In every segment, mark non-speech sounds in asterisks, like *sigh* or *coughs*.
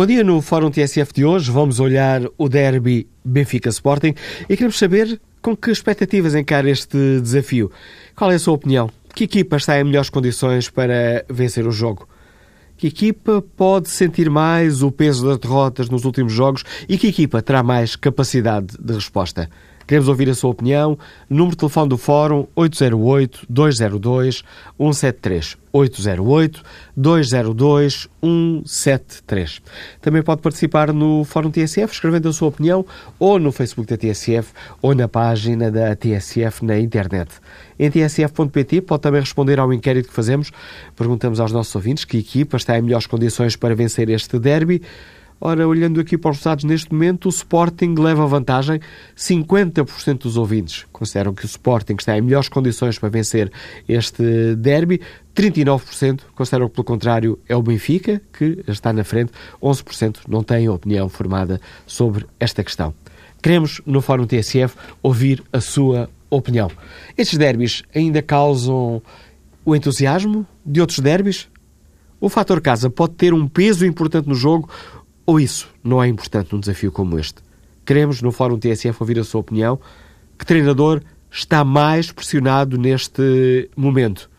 Bom dia, no Fórum TSF de hoje vamos olhar o derby Benfica-Sporting e queremos saber com que expectativas encara este desafio. Qual é a sua opinião? Que equipa está em melhores condições para vencer o jogo? Que equipa pode sentir mais o peso das derrotas nos últimos jogos e que equipa terá mais capacidade de resposta? Queremos ouvir a sua opinião. Número de telefone do Fórum 808-202-173. 808-202-173. Também pode participar no Fórum TSF, escrevendo a sua opinião ou no Facebook da TSF ou na página da TSF na internet. Em tsf.pt pode também responder ao inquérito que fazemos. Perguntamos aos nossos ouvintes que equipa está em melhores condições para vencer este derby. Ora, olhando aqui para os resultados neste momento, o Sporting leva vantagem. 50% dos ouvintes consideram que o Sporting está em melhores condições para vencer este derby. 39% consideram que, pelo contrário, é o Benfica que está na frente. 11% não têm opinião formada sobre esta questão. Queremos, no Fórum TSF, ouvir a sua opinião. Estes derbys ainda causam o entusiasmo de outros derbys? O fator casa pode ter um peso importante no jogo ou isso não é importante num desafio como este? Queremos, no Fórum TSF, ouvir a sua opinião. Que treinador está mais pressionado neste momento?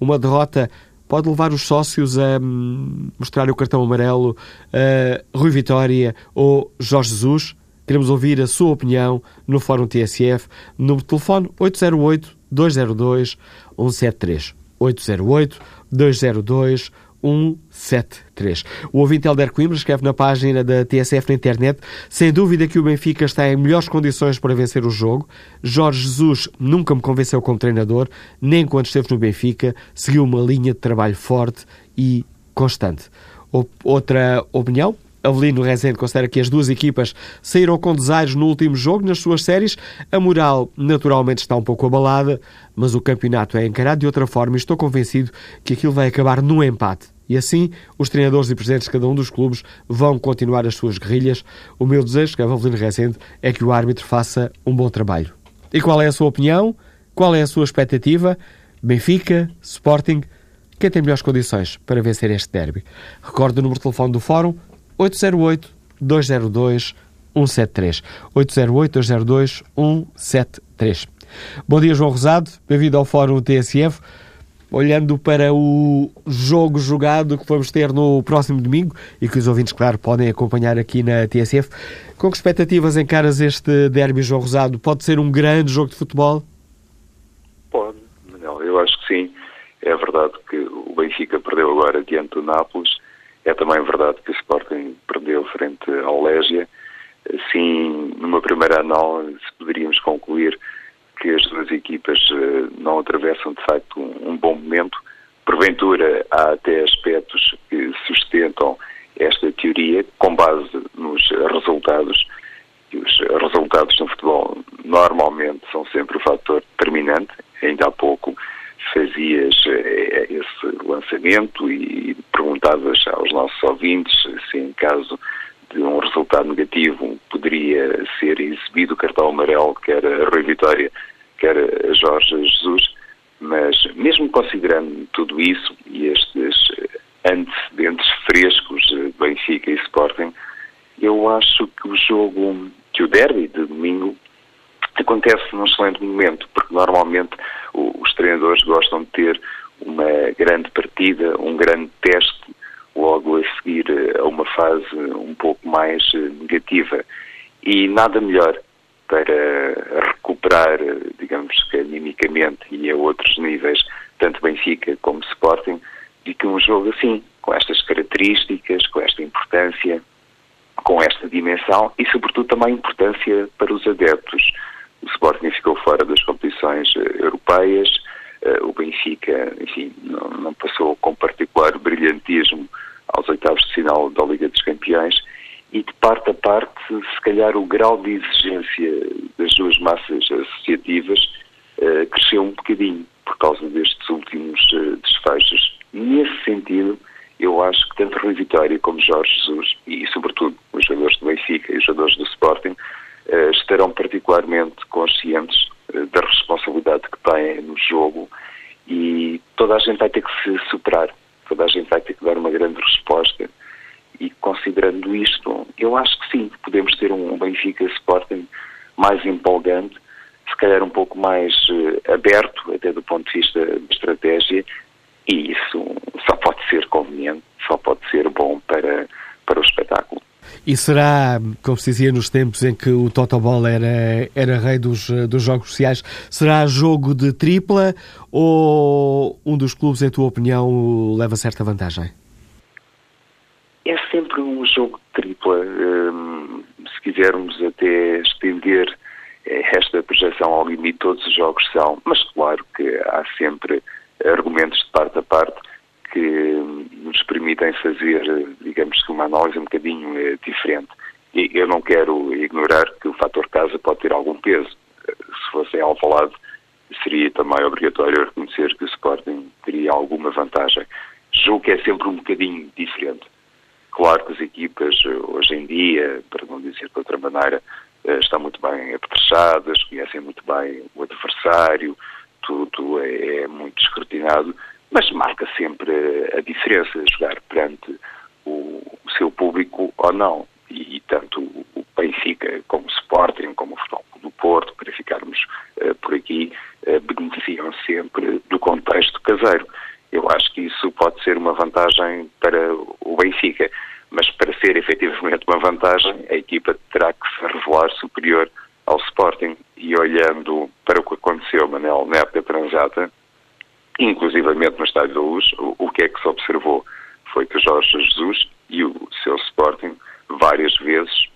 Uma derrota pode levar os sócios a hum, mostrar o cartão amarelo a Rui Vitória ou Jorge Jesus? Queremos ouvir a sua opinião no Fórum TSF, no telefone 808 202 173. 808 202 173. 173. O ouvinte Helder Coimbra escreve na página da TSF na internet sem dúvida que o Benfica está em melhores condições para vencer o jogo. Jorge Jesus nunca me convenceu como treinador, nem quando esteve no Benfica, seguiu uma linha de trabalho forte e constante. Outra opinião, Avelino Rezende considera que as duas equipas saíram com desaires no último jogo nas suas séries. A moral naturalmente está um pouco abalada, mas o campeonato é encarado de outra forma e estou convencido que aquilo vai acabar num empate. E assim, os treinadores e presidentes de cada um dos clubes vão continuar as suas guerrilhas. O meu desejo, que é Avelino Rezende, é que o árbitro faça um bom trabalho. E qual é a sua opinião? Qual é a sua expectativa? Benfica, Sporting, quem tem melhores condições para vencer este derby? Recorde o número de telefone do Fórum 808 202 173. 808 202 173. Bom dia, João Rosado. Bem-vindo ao Fórum TSF. Olhando para o jogo jogado que vamos ter no próximo domingo e que os ouvintes, claro, podem acompanhar aqui na TSF, com que expectativas encaras este derby, João Rosado? Pode ser um grande jogo de futebol? Pode, Manuel, eu acho que sim. É verdade que o Benfica perdeu agora diante do Nápoles é também verdade que o Sporting perdeu frente ao Légia. Assim, numa primeira análise, poderíamos concluir que as duas equipas eh, não atravessam, de facto, um bom momento. Porventura, há até aspectos que sustentam esta teoria com base nos resultados. E os resultados no futebol normalmente são sempre o fator determinante. Ainda há pouco fazias eh, esse lançamento e perguntavas aos nossos ouvintes se em caso de um resultado negativo poderia ser exibido. O cartão amarelo, quer a Rui Vitória, quer a Jorge Jesus, mas mesmo considerando tudo isso e estes antecedentes frescos de Benfica e Sporting, eu acho que o jogo, que o derby de domingo acontece num excelente momento, porque normalmente os treinadores gostam de ter uma grande partida, um grande teste, logo a seguir a uma fase um pouco mais eh, negativa. E nada melhor para recuperar, digamos que animicamente e a outros níveis, tanto Benfica como Sporting, do que um jogo assim, com estas características, com esta importância, com esta dimensão e, sobretudo, também importância para os adeptos o Sporting ficou fora das competições eh, europeias, eh, o Benfica, enfim, não, não passou com particular brilhantismo aos oitavos de final da Liga dos Campeões e de parte a parte, se calhar o grau de exigência das duas massas associativas uh, cresceu um bocadinho por causa destes últimos uh, desfechos. Nesse sentido, eu acho que tanto Rui Vitória como Jorge Jesus e, sobretudo, os jogadores do Benfica e os jogadores do Sporting eh, estarão particularmente conscientes da responsabilidade que têm no jogo e toda a gente vai ter que se superar, toda a gente vai ter que dar uma grande resposta e considerando isto, eu acho que sim, podemos ter um Benfica Sporting mais empolgante, se calhar um pouco mais uh, aberto, até do ponto de vista de estratégia, e isso só pode ser conveniente, só pode ser bom para, para o espetáculo. E será, como se dizia nos tempos em que o Totoball era, era rei dos, dos jogos sociais, será jogo de tripla ou um dos clubes, em tua opinião, leva certa vantagem? É sempre um jogo de tripla. Hum, se quisermos até estender eh, esta projeção ao limite, todos os jogos são, mas claro que há sempre argumentos de parte a parte que nos permitem fazer, digamos que uma análise um bocadinho eh, diferente. E eu não quero ignorar que o fator casa pode ter algum peso. Se fosse em Alvalade, seria também obrigatório reconhecer que o Sporting teria alguma vantagem. Julgo que é sempre um bocadinho diferente. Claro que as equipas, hoje em dia, para não dizer de outra maneira, eh, estão muito bem apetrechadas, conhecem muito bem o adversário, tudo é, é muito escrutinado mas marca sempre a diferença jogar perante o, seu público ou não. E, tanto o Benfica como o Sporting, como o Futebol do Porto, para ficarmos uh, por aqui, beneficiam sempre do contexto caseiro. Eu acho que isso pode ser uma vantagem para o Benfica, mas para ser efetivamente uma vantagem, a equipa terá que se revelar superior ao Sporting. E olhando para o que aconteceu, Manel, na época transata, inclusivamente no Estádio da Luz, o, que é que se observou? Foi que Jorge Jesus e o seu Sporting várias vezes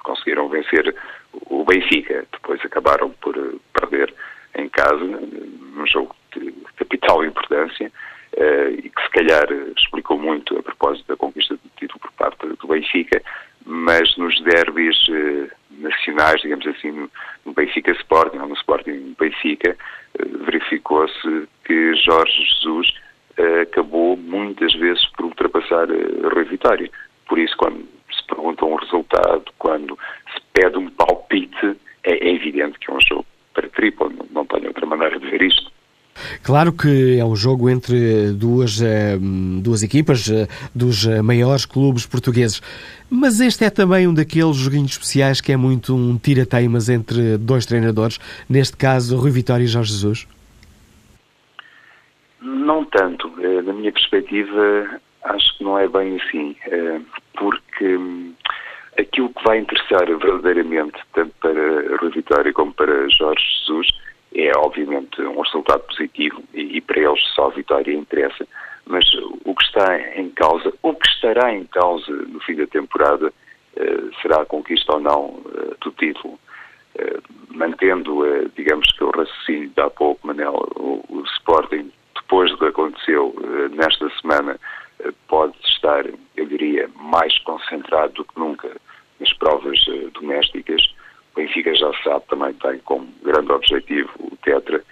conseguiram vencer o Benfica. Depois acabaram por eh, perder em casa, num jogo de capital importância, uh, e que se calhar explicou muito a propósito da conquista do título por parte do Benfica, mas nos derbys uh, nacionais, digamos assim, no, no Benfica Sporting ou no Sporting Benfica, uh, verificou-se que Jorge Jesus acabou muitas vezes por ultrapassar uh, Rui Vitória. Por isso, quando se pergunta um resultado, quando se pede um palpite, é, é evidente que é um jogo para triplo, não, não tenho outra maneira de ver isto. Claro que é um jogo entre duas, eh, duas equipas dos maiores clubes portugueses, mas este é também um daqueles joguinhos especiais que é muito um tira-teimas entre dois treinadores, neste caso Rui Vitória e Jorge Jesus. Não tanto. Eh, na minha perspectiva, acho que não é bem assim, eh, porque hum, aquilo que vai interessar verdadeiramente, tanto para Rui Vitória como para Jorge Jesus, é obviamente um resultado positivo e, para eles só a vitória interessa, mas o que está em causa, o que estará em causa no fim da temporada eh, será a conquista ou não do título. Mantendo, digamos que o raciocínio de há pouco, Manel, o Sporting depois do que aconteceu nesta semana, pode estar, eu diria, mais concentrado do que nunca nas provas domésticas. Benfica já sabe, também tem como grande objetivo o Tetra.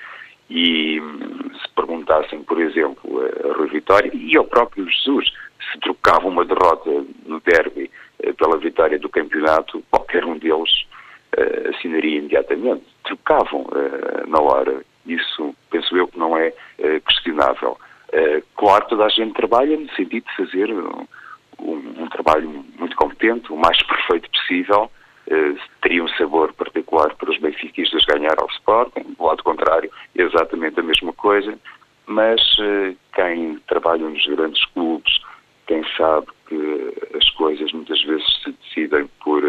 E um, se perguntassem, por exemplo, a Rui Vitória e ao próprio Jesus, se trocavam uma derrota no derby pela vitória do campeonato, qualquer um deles assinaria imediatamente. Trocavam na hora. Isso penso eu que não é uh, questionável. Uh, claro, toda a gente trabalha no sentido de fazer um, um trabalho muito competente, o mais *laughs* perfeito possível. Uh, teria um sabor particular para os benfiquistas ganhar ao Sporting, do lado contrário, exatamente a mesma coisa, mas quem trabalha nos grandes clubes, quem sabe que as coisas muitas vezes se decidem por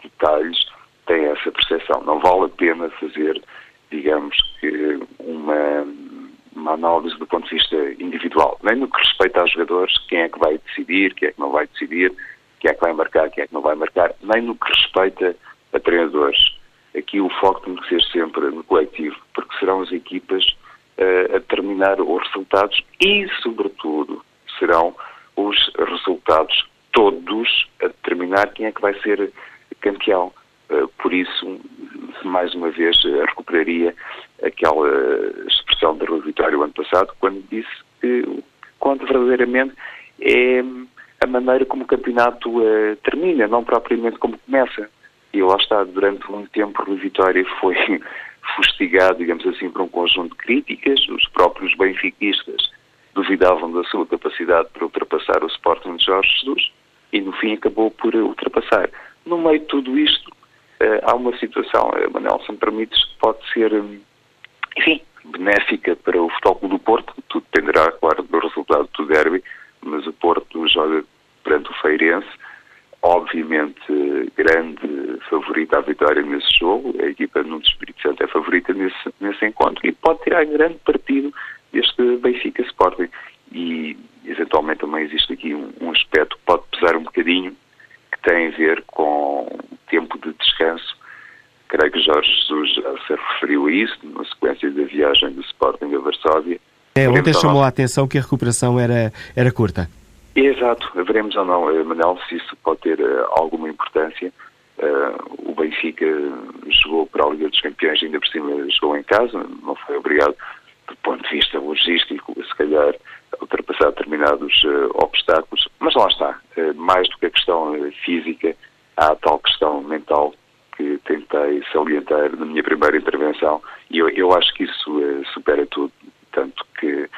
detalhes, tem essa percepção. Não vale a pena fazer digamos que, uma, uma análise do ponto de vista individual, nem no que respeita aos jogadores, quem é que vai decidir, quem é que não vai decidir, quem é que vai marcar, quem é que não vai marcar, nem no que respeita a treinadores. Aqui o foco tem que ser sempre no coletivo, porque serão as equipas uh, a determinar os resultados e, sobretudo, serão os resultados todos a determinar quem é que vai ser campeão. Uh, por isso, mais uma vez eh, recuperaria aquela expressão da Rua Vitória o ano passado, quando disse que conta verdadeiramente é a maneira como o campeonato uh, termina, não propriamente como começa. E lá está, durante muito tempo, Rui Vitória *laughs* foi fustigado, digamos assim, por um conjunto de críticas. Os próprios benfiquistas duvidavam da sua capacidade para ultrapassar o Sporting de Jorge Jesus. E no fim acabou por ultrapassar. No meio de tudo isto, uh, há uma situação, uh, Manel, se me permites, pode ser, um, enfim, benéfica para o Futebol do Porto, tudo dependerá, claro, do resultado do derby, mas o Porto joga perante o Feirense, obviamente grande favorita à vitória nesse jogo, a equipa no Espírito Santo é favorita nesse, nesse encontro e pode tirar grande partido deste Benfica Sporting. E eventualmente também existe aqui um, um aspecto que pode pesar um bocadinho, que tem a ver com tempo de descanso. Creio que Jorge Jesus já se referiu a isso, na sequência da viagem do Sporting a Varsóvia. É, ontem chamou a atenção que a recuperação era, era curta. Exato, veremos ou não, eh, Manel, se isso pode ter uh, alguma importância. Uh, o Benfica jogou para a Liga dos Campeões, ainda por cima jogou em casa, não foi obrigado, do ponto de vista logístico, se calhar, a ultrapassar determinados obstáculos, mas lá está, mais do que a questão física, há a tal questão mental que tentei salientar na minha primeira intervenção. E eu, eu acho que isso supera tudo, tanto que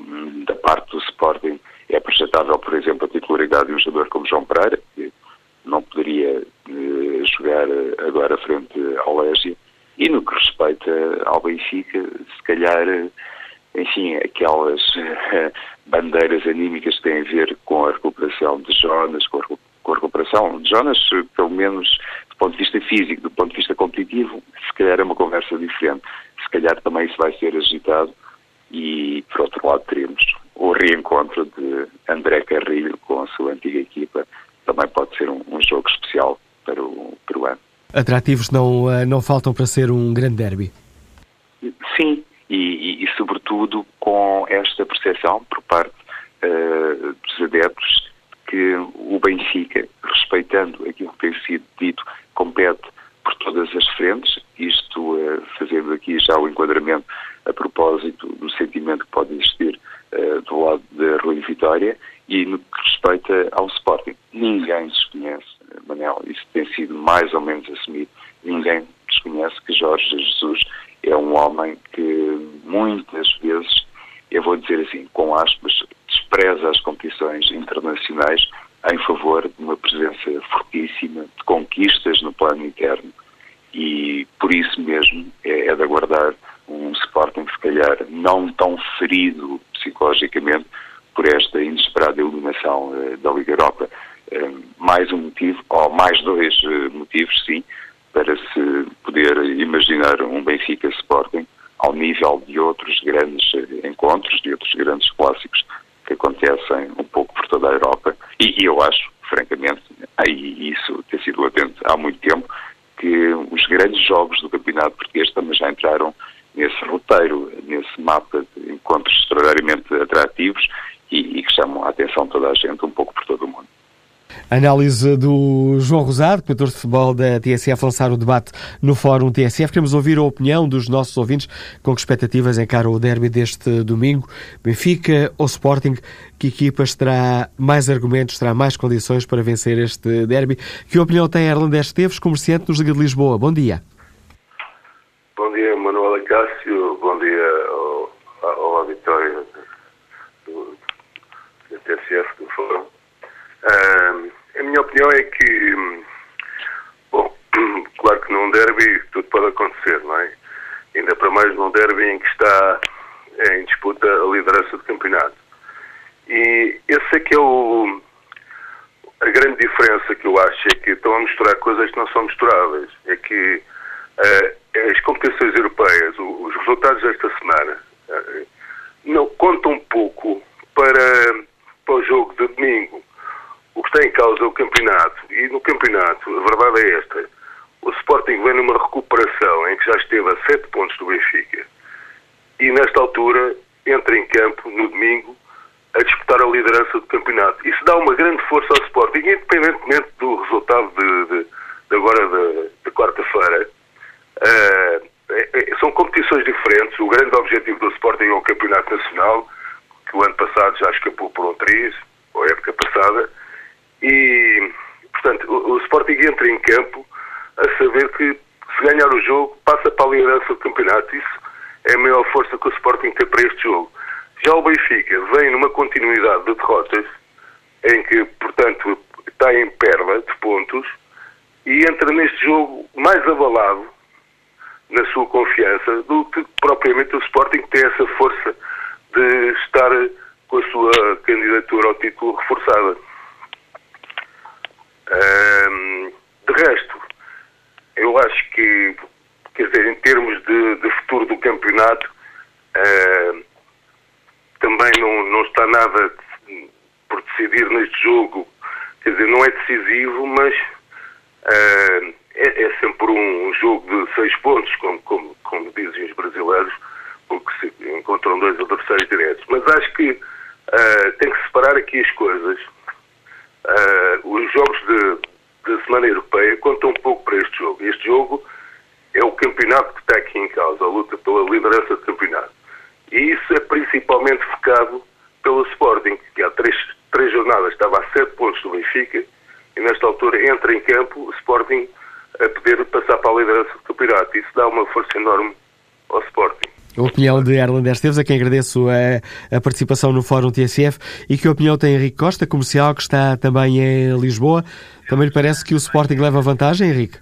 hum, da parte do Sporting é projetável, por exemplo, a titularidade de um jogador como João Pereira, que não poderia eh, jogar eh, agora frente ao Légia. E no que respeita ao Benfica, se calhar, eh, enfim, aquelas bandeiras anímicas que têm a ver com a recuperação de Jonas, com a, com a recuperação de Jonas, pelo menos do ponto de vista físico, do ponto de vista competitivo, se calhar é uma conversa diferente. Se calhar também isso vai ser agitado e, por outro lado, teremos o reencontro de André Carrilho com a sua antiga equipa. Também pode ser um, um jogo especial para o peruano. Atrativos não, eh, não faltam para ser um grande derby? Sim, e, e, e sobretudo com esta percepção por parte uh, dos adeptos que o Benfica, respeitando aquilo que tem sido dito, compete por todas as frentes, isto uh, fazendo aqui já o enquadramento a propósito do sentimento que pode existir do lado da Rui Vitória e no que respeita ao Sporting. Ninguém desconhece, Manel, isso tem sido mais ou menos assumido, ninguém desconhece que Jorge Jesus é um homem que muitas vezes, eu vou dizer assim, com aspas, despreza as competições internacionais em favor de uma presença fortíssima, de conquistas no plano interno. E por isso mesmo é, é de aguardar um Sporting, se calhar, não tão ferido psicologicamente por esta inesperada eliminação uh, da Liga Europa. Uh, mais um motivo, ou mais dois uh, motivos, sim, para se poder imaginar um Benfica Sporting ao nível de outros grandes encontros, de outros grandes clássicos que acontecem um pouco por toda a Europa. E, e eu acho, francamente, aí isso tem sido latente há muito tempo, que os grandes jogos do Campeonato Português também já entraram nesse roteiro, nesse mapa de encontros extraordinariamente atrativos e, e que chamam a atenção de toda a gente, um pouco por todo o mundo. Análise do João Rosado, comentador de futebol da TSF, lançar o debate no Fórum TSF. Queremos ouvir a opinião dos nossos ouvintes com que expectativas encara o derby deste domingo. Benfica ou Sporting? Que equipas terá mais argumentos, terá mais condições para vencer este derby? Que opinião tem Erland Esteves, comerciante nos Liga de Lisboa? Bom dia. Bom dia, Manuela Cássio. Bom dia ao, ao auditório do, do TSF, do Fórum. Uh, a minha opinião é que, bom, *clears throat* claro que num derby tudo pode acontecer, não é? Ainda para mais num derby em que está em disputa a liderança do campeonato. E esse é que é o, a grande diferença que eu acho, é que estão a misturar coisas que não são misturáveis. É que uh, as competições europeias, os resultados desta semana, uh, não contam pouco para, para o jogo de domingo o que está em causa é o campeonato. E no campeonato, a verdade é esta: o Sporting vem numa recuperação em que já esteve a 7 pontos do Benfica. E nesta altura entra em campo no domingo a disputar a liderança do campeonato. Isso dá uma grande força ao Sporting, independentemente do resultado de, de, de agora da quarta-feira. Uh, são competições diferentes. O grande objetivo do Sporting é o Campeonato Nacional, que o ano passado já escapou por um triz, ou época passada. E, portanto, o, o Sporting entra em campo a saber que se ganhar o jogo, passa para a liderança do campeonato. Isso é a maior força que o Sporting tem para este jogo. Já o Benfica vem numa continuidade de derrotas, em que, portanto, está em perda de pontos e entra neste jogo mais abalado na sua confiança do que propriamente o Sporting que tem essa força de estar com a sua candidatura ao título reforçada. De resto, eu acho que, quer dizer, em termos de, de futuro do campeonato, também não, não está nada por decidir neste jogo. Quer dizer, não é decisivo, mas uh, é, é, sempre um jogo de seis pontos, como, como, como dizem os brasileiros, porque se encontram dois adversários diretos. Mas acho que uh, tem que separar aqui as coisas. Uh, os jogos de, de Semana Europeia contam um pouco para este jogo. Este jogo é o campeonato que está aqui em causa, a luta pela liderança do campeonato. E isso é principalmente focado pelo Sporting, que há três, três jornadas estava a sete pontos do Benfica e nesta altura entra em campo o Sporting a poder passar para a liderança do campeonato. Isso dá uma força enorme ao Sporting. A opinião de Erland Esteves, a quem agradeço a, a, participação no Fórum TSF e que opinião tem Henrique Costa, comercial, que está também em Lisboa. Também lhe parece que o Sporting leva vantagem, Henrique?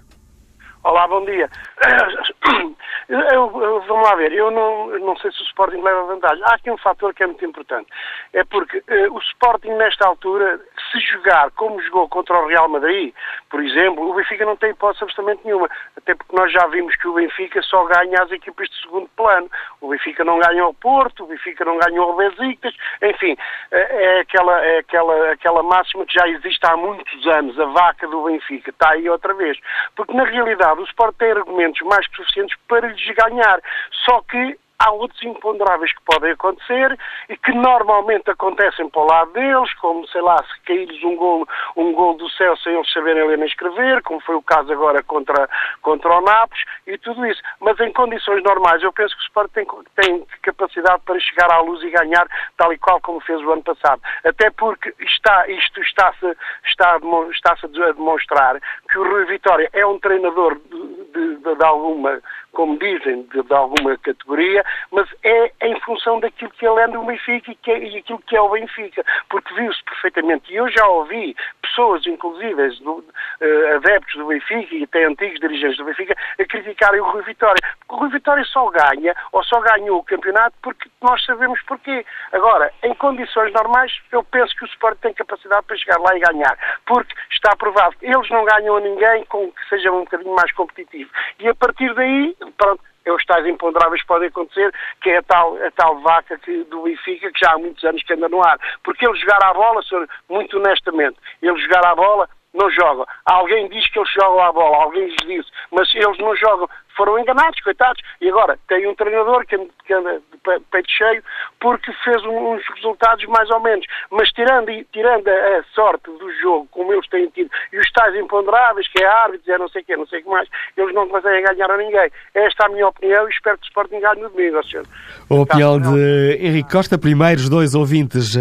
Olá, bom dia. *clears throat* Eu, vamos lá ver, eu não, não sei se o Sporting leva vantagem. Há aqui um fator que é muito importante. É porque uh, o Sporting, nesta altura, se jogar como jogou contra o Real Madrid, por exemplo, o Benfica não tem hipótese absolutamente nenhuma. Até porque nós já vimos que o Benfica só ganha as equipas de segundo plano. O Benfica não ganha o Porto, o Benfica não ganha o Besiktas, enfim, é aquela, é aquela, aquela máxima que já existe há muitos anos, a vaca do Benfica, está aí outra vez. Porque na realidade o Sport tem argumentos mais que suficientes para lhes ganhar. Só que há outros imponderáveis que podem acontecer e que normalmente acontecem para o lado deles, como, sei lá, se cair-lhes um gol, um gol do céu sem eles saberem ler nem escrever, como foi o caso agora contra, contra o Nápoles e tudo isso. Mas em condições normais, eu penso que o Sport tem, tem capacidade para chegar à luz e ganhar tal e qual como fez o ano passado. Até porque está, isto está-se está, está a demonstrar que o Rui Vitória é um treinador de, de, de alguma como dizem, de, de, alguma categoria, mas é em função daquilo que ele é no Benfica e, que é, e aquilo que é o Benfica, porque viu-se perfeitamente, e eu já ouvi pessoas, inclusive do, uh, adeptos do Benfica e até antigos dirigentes do Benfica, a criticarem o Rui Vitória, porque o Rui Vitória só ganha, ou só ganhou o campeonato porque nós sabemos porquê. Agora, em condições normais, eu penso que o Sport tem capacidade para chegar lá e ganhar, porque está provado eles não ganham a ninguém com que seja um bocadinho mais competitivo. E a partir daí, pronto, é os tais imponderáveis que podem acontecer, que é a tal, a tal vaca que, do Benfica, que já há muitos anos que anda no ar. Porque ele jogar à bola, senhor, muito honestamente, ele jogar à bola, não jogam. Alguém diz que eles jogam à bola, alguém lhes disse, mas eles não jogam. Foram enganados, coitados. E agora, tem um treinador que anda de peito cheio porque fez uns resultados mais ou menos. Mas tirando, tirando a sorte do jogo, como eles têm tido, e os tais imponderáveis, que é árbitros, é não sei o quê, não sei o que mais, eles não conseguem ganhar a ninguém. Esta é a minha opinião e espero que o Sporting ganhe no domingo, senhor. A opinião de Henrique Costa, primeiros dois ouvintes uh,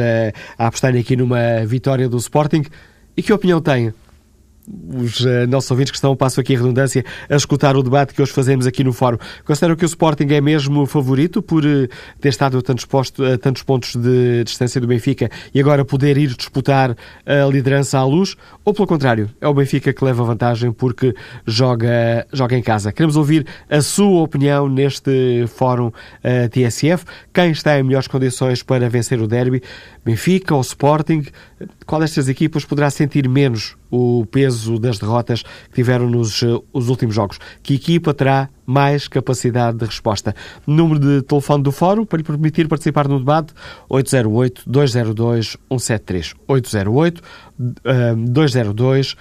a apostarem aqui numa vitória do Sporting. E que opinião tem os uh, nossos ouvintes que estão, passo aqui a redundância, a escutar o debate que hoje fazemos aqui no Fórum. Consideram que o Sporting é mesmo favorito por uh, ter estado a tantos, posto, a tantos pontos de distância do Benfica e agora poder ir disputar a liderança à luz? Ou, pelo contrário, é o Benfica que leva vantagem porque joga, joga em casa? Queremos ouvir a sua opinião neste Fórum uh, TSF. Quem está em melhores condições para vencer o derby? Benfica ou Sporting? Qual destas equipas poderá sentir menos o peso das derrotas que tiveram nos uh, os últimos jogos? Que equipa terá mais capacidade de resposta? Número de telefone do Fórum para lhe permitir participar no debate 808-202-173. 808-202-173. 173.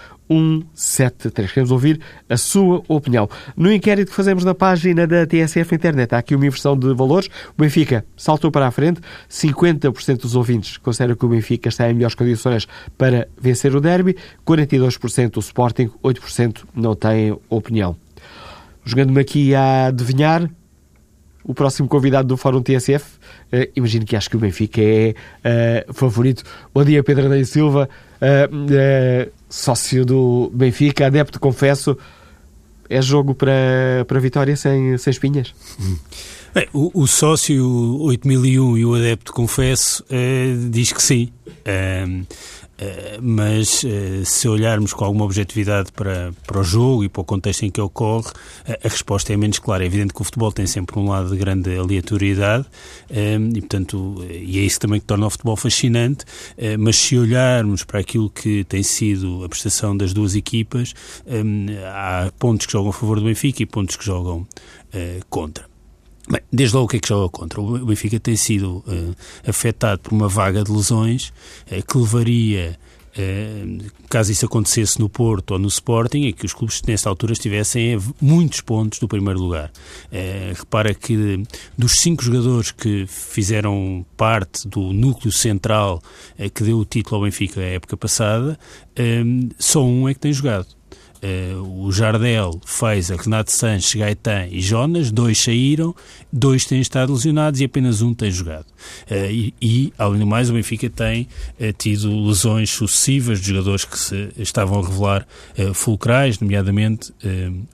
Queremos ouvir a sua opinião. No inquérito que fazemos na página da TSF Internet, há aqui uma inversão de valores. O Benfica saltou para a frente. 50% dos ouvintes consideram que o Benfica está em melhores condições para vencer o derby. 42% o Sporting, 8% não têm opinião. Jogando-me aqui a adivinhar, o próximo convidado do Fórum TSF, uh, imagino que acho que o Benfica é uh, favorito. Bom dia, Pedro Adão Silva. Uh, sócio do Benfica, adepto, confesso, é jogo para, para vitória sem, sem espinhas? Bem, o, o, sócio 8001 e o adepto, confesso, uh, diz que sim. Uh, Eh, mas eh, se olharmos com alguma objetividade para, para o jogo e para o contexto em que ocorre, a resposta é menos clara. É evidente que o futebol tem sempre um lado de grande aleatoriedade e, portanto, e é isso também que torna o futebol fascinante, mas se olharmos para aquilo que tem sido a prestação das duas equipas, há pontos que jogam a favor do Benfica e pontos que jogam contra. Bem, desde logo o que é que joga contra? O Benfica tem sido uh, afetado por uma vaga de lesões uh, que levaria, uh, caso isso acontecesse no Porto ou no Sporting, é que os clubes nessa altura estivessem a muitos pontos do primeiro lugar. repara que dos cinco jogadores que fizeram parte do núcleo central que deu o título ao Benfica a época passada, só um é que tem jogado Uh, o Jardel, Feiza, Renato Sanches, Gaetan e Jonas, dois saíram, dois têm estado lesionados e apenas um tem jogado. Uh, e, e, além do mais, o Benfica tem uh, tido lesões sucessivas de jogadores que se estavam a revelar fulcrais, nomeadamente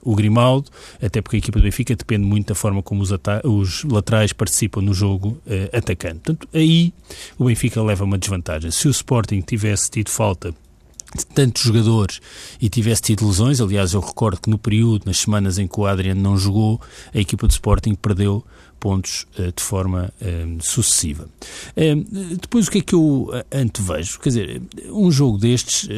o Grimaldo, até porque a equipa do Benfica depende muito da forma como os, os laterais participam no jogo atacante. Portanto, aí o Benfica leva uma desvantagem. Se o Sporting tivesse tido falta tantos jogadores e tivesse tido lesões, aliás eu recordo que no período, nas semanas em que o Adriano não jogou, a equipa do Sporting perdeu pontos uh, de forma uh, sucessiva. Uh, depois o que é que eu antevejo? Quer dizer, um jogo destes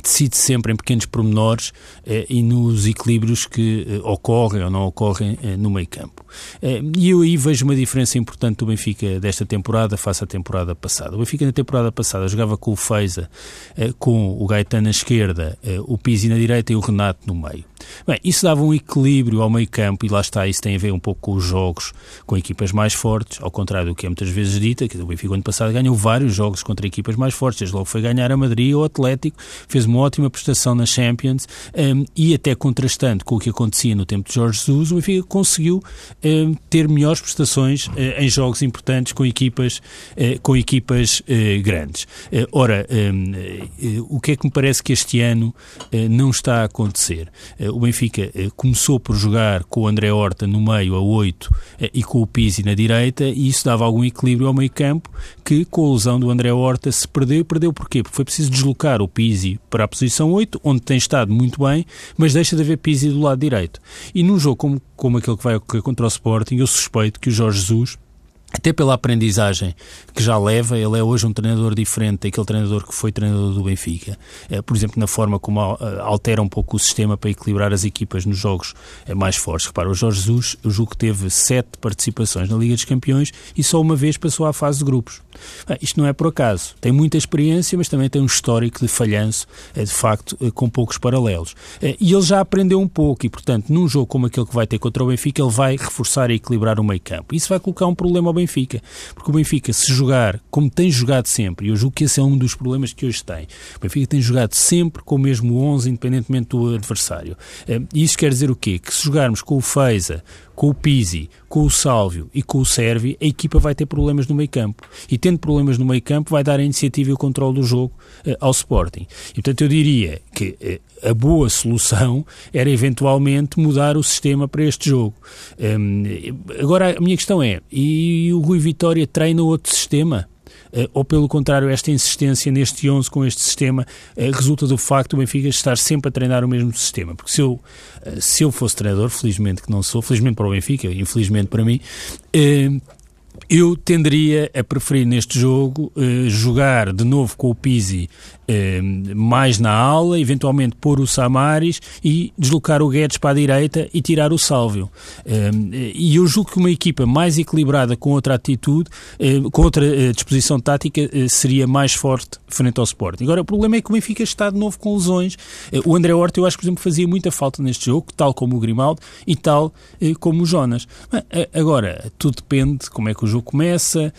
decide sempre em pequenos pormenores eh, e nos equilíbrios que eh, ocorrem ou não ocorrem eh, no meio campo. Eh, e eu aí vejo uma diferença importante do Benfica desta temporada face à temporada passada. O Benfica na temporada passada jogava com o Feiza, eh, com o Gaetano na esquerda, eh, o Pizzi na direita e o Renato no meio. Bem, isso dava um equilíbrio ao meio campo e lá está, isso tem a ver um pouco com os jogos com equipas mais fortes, ao contrário do que é muitas vezes dita, que o Benfica ano passado ganhou vários jogos contra equipas mais fortes, desde logo foi ganhar a Madrid ou o Atlético, fez uma ótima prestação na Champions um, e até contrastando com o que acontecia no tempo de Jorge Jesus, o Benfica conseguiu um, ter melhores prestações uh, em jogos importantes com equipas, uh, com equipas uh, grandes. ora, um, o que é que me parece que este ano não está a acontecer? O Benfica começou por jogar com o André Horta no meio a 8 e com o Pizzi na direita e isso dava algum equilíbrio ao meio campo que com a lesão do André Horta se perdeu. Perdeu porquê? Porque foi preciso deslocar o Pizzi para a posição 8, onde tem estado muito bem, mas deixa de haver Pizzi do lado direito. E num jogo como, como aquele que vai ocorrer contra o Sporting, eu suspeito que o Jorge Jesus até pela aprendizagem que já leva, ele é hoje um treinador diferente daquele treinador que foi treinador do Benfica. É, por exemplo, na forma como eh, altera um pouco o sistema para equilibrar as equipas nos jogos é, mais fortes. Repara, o Jorge Jesus, eu julgo que teve sete participações na Liga dos Campeões e só uma vez passou à fase de grupos. isto não é por acaso. Tem muita experiência, mas também tem um histórico de falhanço, é, de facto, com poucos paralelos. E ele já aprendeu um pouco e, portanto, num jogo como aquele que vai ter contra o Benfica, ele vai reforçar e equilibrar o meio campo. Isso vai colocar um problema ao Benfica. Porque o Benfica, se jogar como tem jogado sempre, e eu julgo que esse é um dos problemas que hoje tem, o Benfica tem jogado sempre com o mesmo 11, independentemente do adversário. Eh, e isso quer dizer o quê? Que se jogarmos com o Feiza, com o Pizzi, com o Sálvio e com o Sérvio, a equipa vai ter problemas no meio campo. E tendo problemas no meio campo, vai dar a iniciativa e o controle do jogo uh, ao Sporting. E portanto eu diria que uh, a boa solução era eventualmente mudar o sistema para este jogo. Um, agora a minha questão é, e o Rui Vitória treina outro sistema? Eh, ou pelo contrário, esta insistência neste 11 com este sistema eh, resulta do facto do Benfica estar sempre a treinar o mesmo sistema? Porque se eu, eh, se eu fosse treinador, felizmente que não sou, felizmente para o Benfica, infelizmente para mim, eu tenderia a preferir neste jogo jogar de novo com o Pizzi mais na aula, eventualmente pôr o Samaris e deslocar o Guedes para a direita e tirar o Sálvio. Eh, e eu julgo que uma equipa mais equilibrada com outra atitude, eh, com outra eh, disposição tática, eh, seria mais forte frente ao Sporting. Agora, o problema é que o Benfica está de novo com lesões. Eh, o André Horta, eu acho que, por exemplo, fazia muita falta neste jogo, tal como o Grimaldo e tal como o Jonas. Agora, tudo depende de como é que o jogo começa,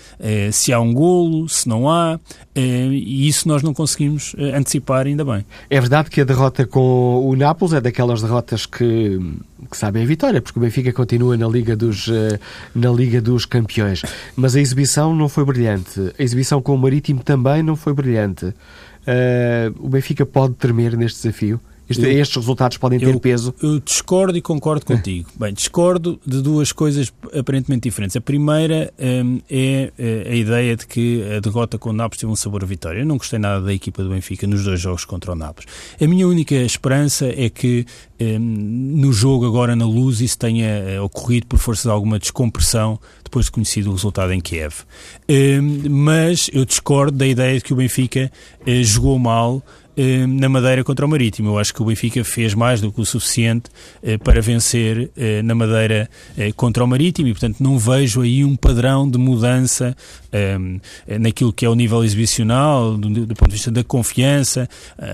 se há um golo, se não há, e isso nós não conseguimos conseguimos uh, antecipar ainda bem. É verdade que a derrota com o Nápoles é daquelas derrotas que, que sabem a vitória, porque o Benfica continua na Liga, dos, uh, na Liga dos Campeões. Mas a exibição não foi brilhante. A exibição com o Marítimo também não foi brilhante. Uh, o Benfica pode tremer neste desafio? Isto, eu, estes resultados podem ter eu, peso? Eu discordo e concordo contigo. *laughs* Bem, discordo de duas coisas aparentemente diferentes. A primeira um, é eh, a ideia de que a derrota com o Nápoles teve um sabor a vitória. Eu não gostei nada da equipa do Benfica nos dois jogos contra o Nápoles. A minha única esperança é que um, no jogo agora na luz isso tenha eh, ocorrido por força de alguma descompressão depois de conhecido o resultado em Kiev. Um, mas eu discordo da ideia de que o Benfica uh, jogou mal eh, na Madeira contra o Marítimo. Eu acho que o Benfica fez mais do que o suficiente eh, para vencer eh, na Madeira contra o Marítimo e, portanto, não vejo aí um padrão de mudança naquilo que é o nível exibicional, do, ponto de vista da confiança.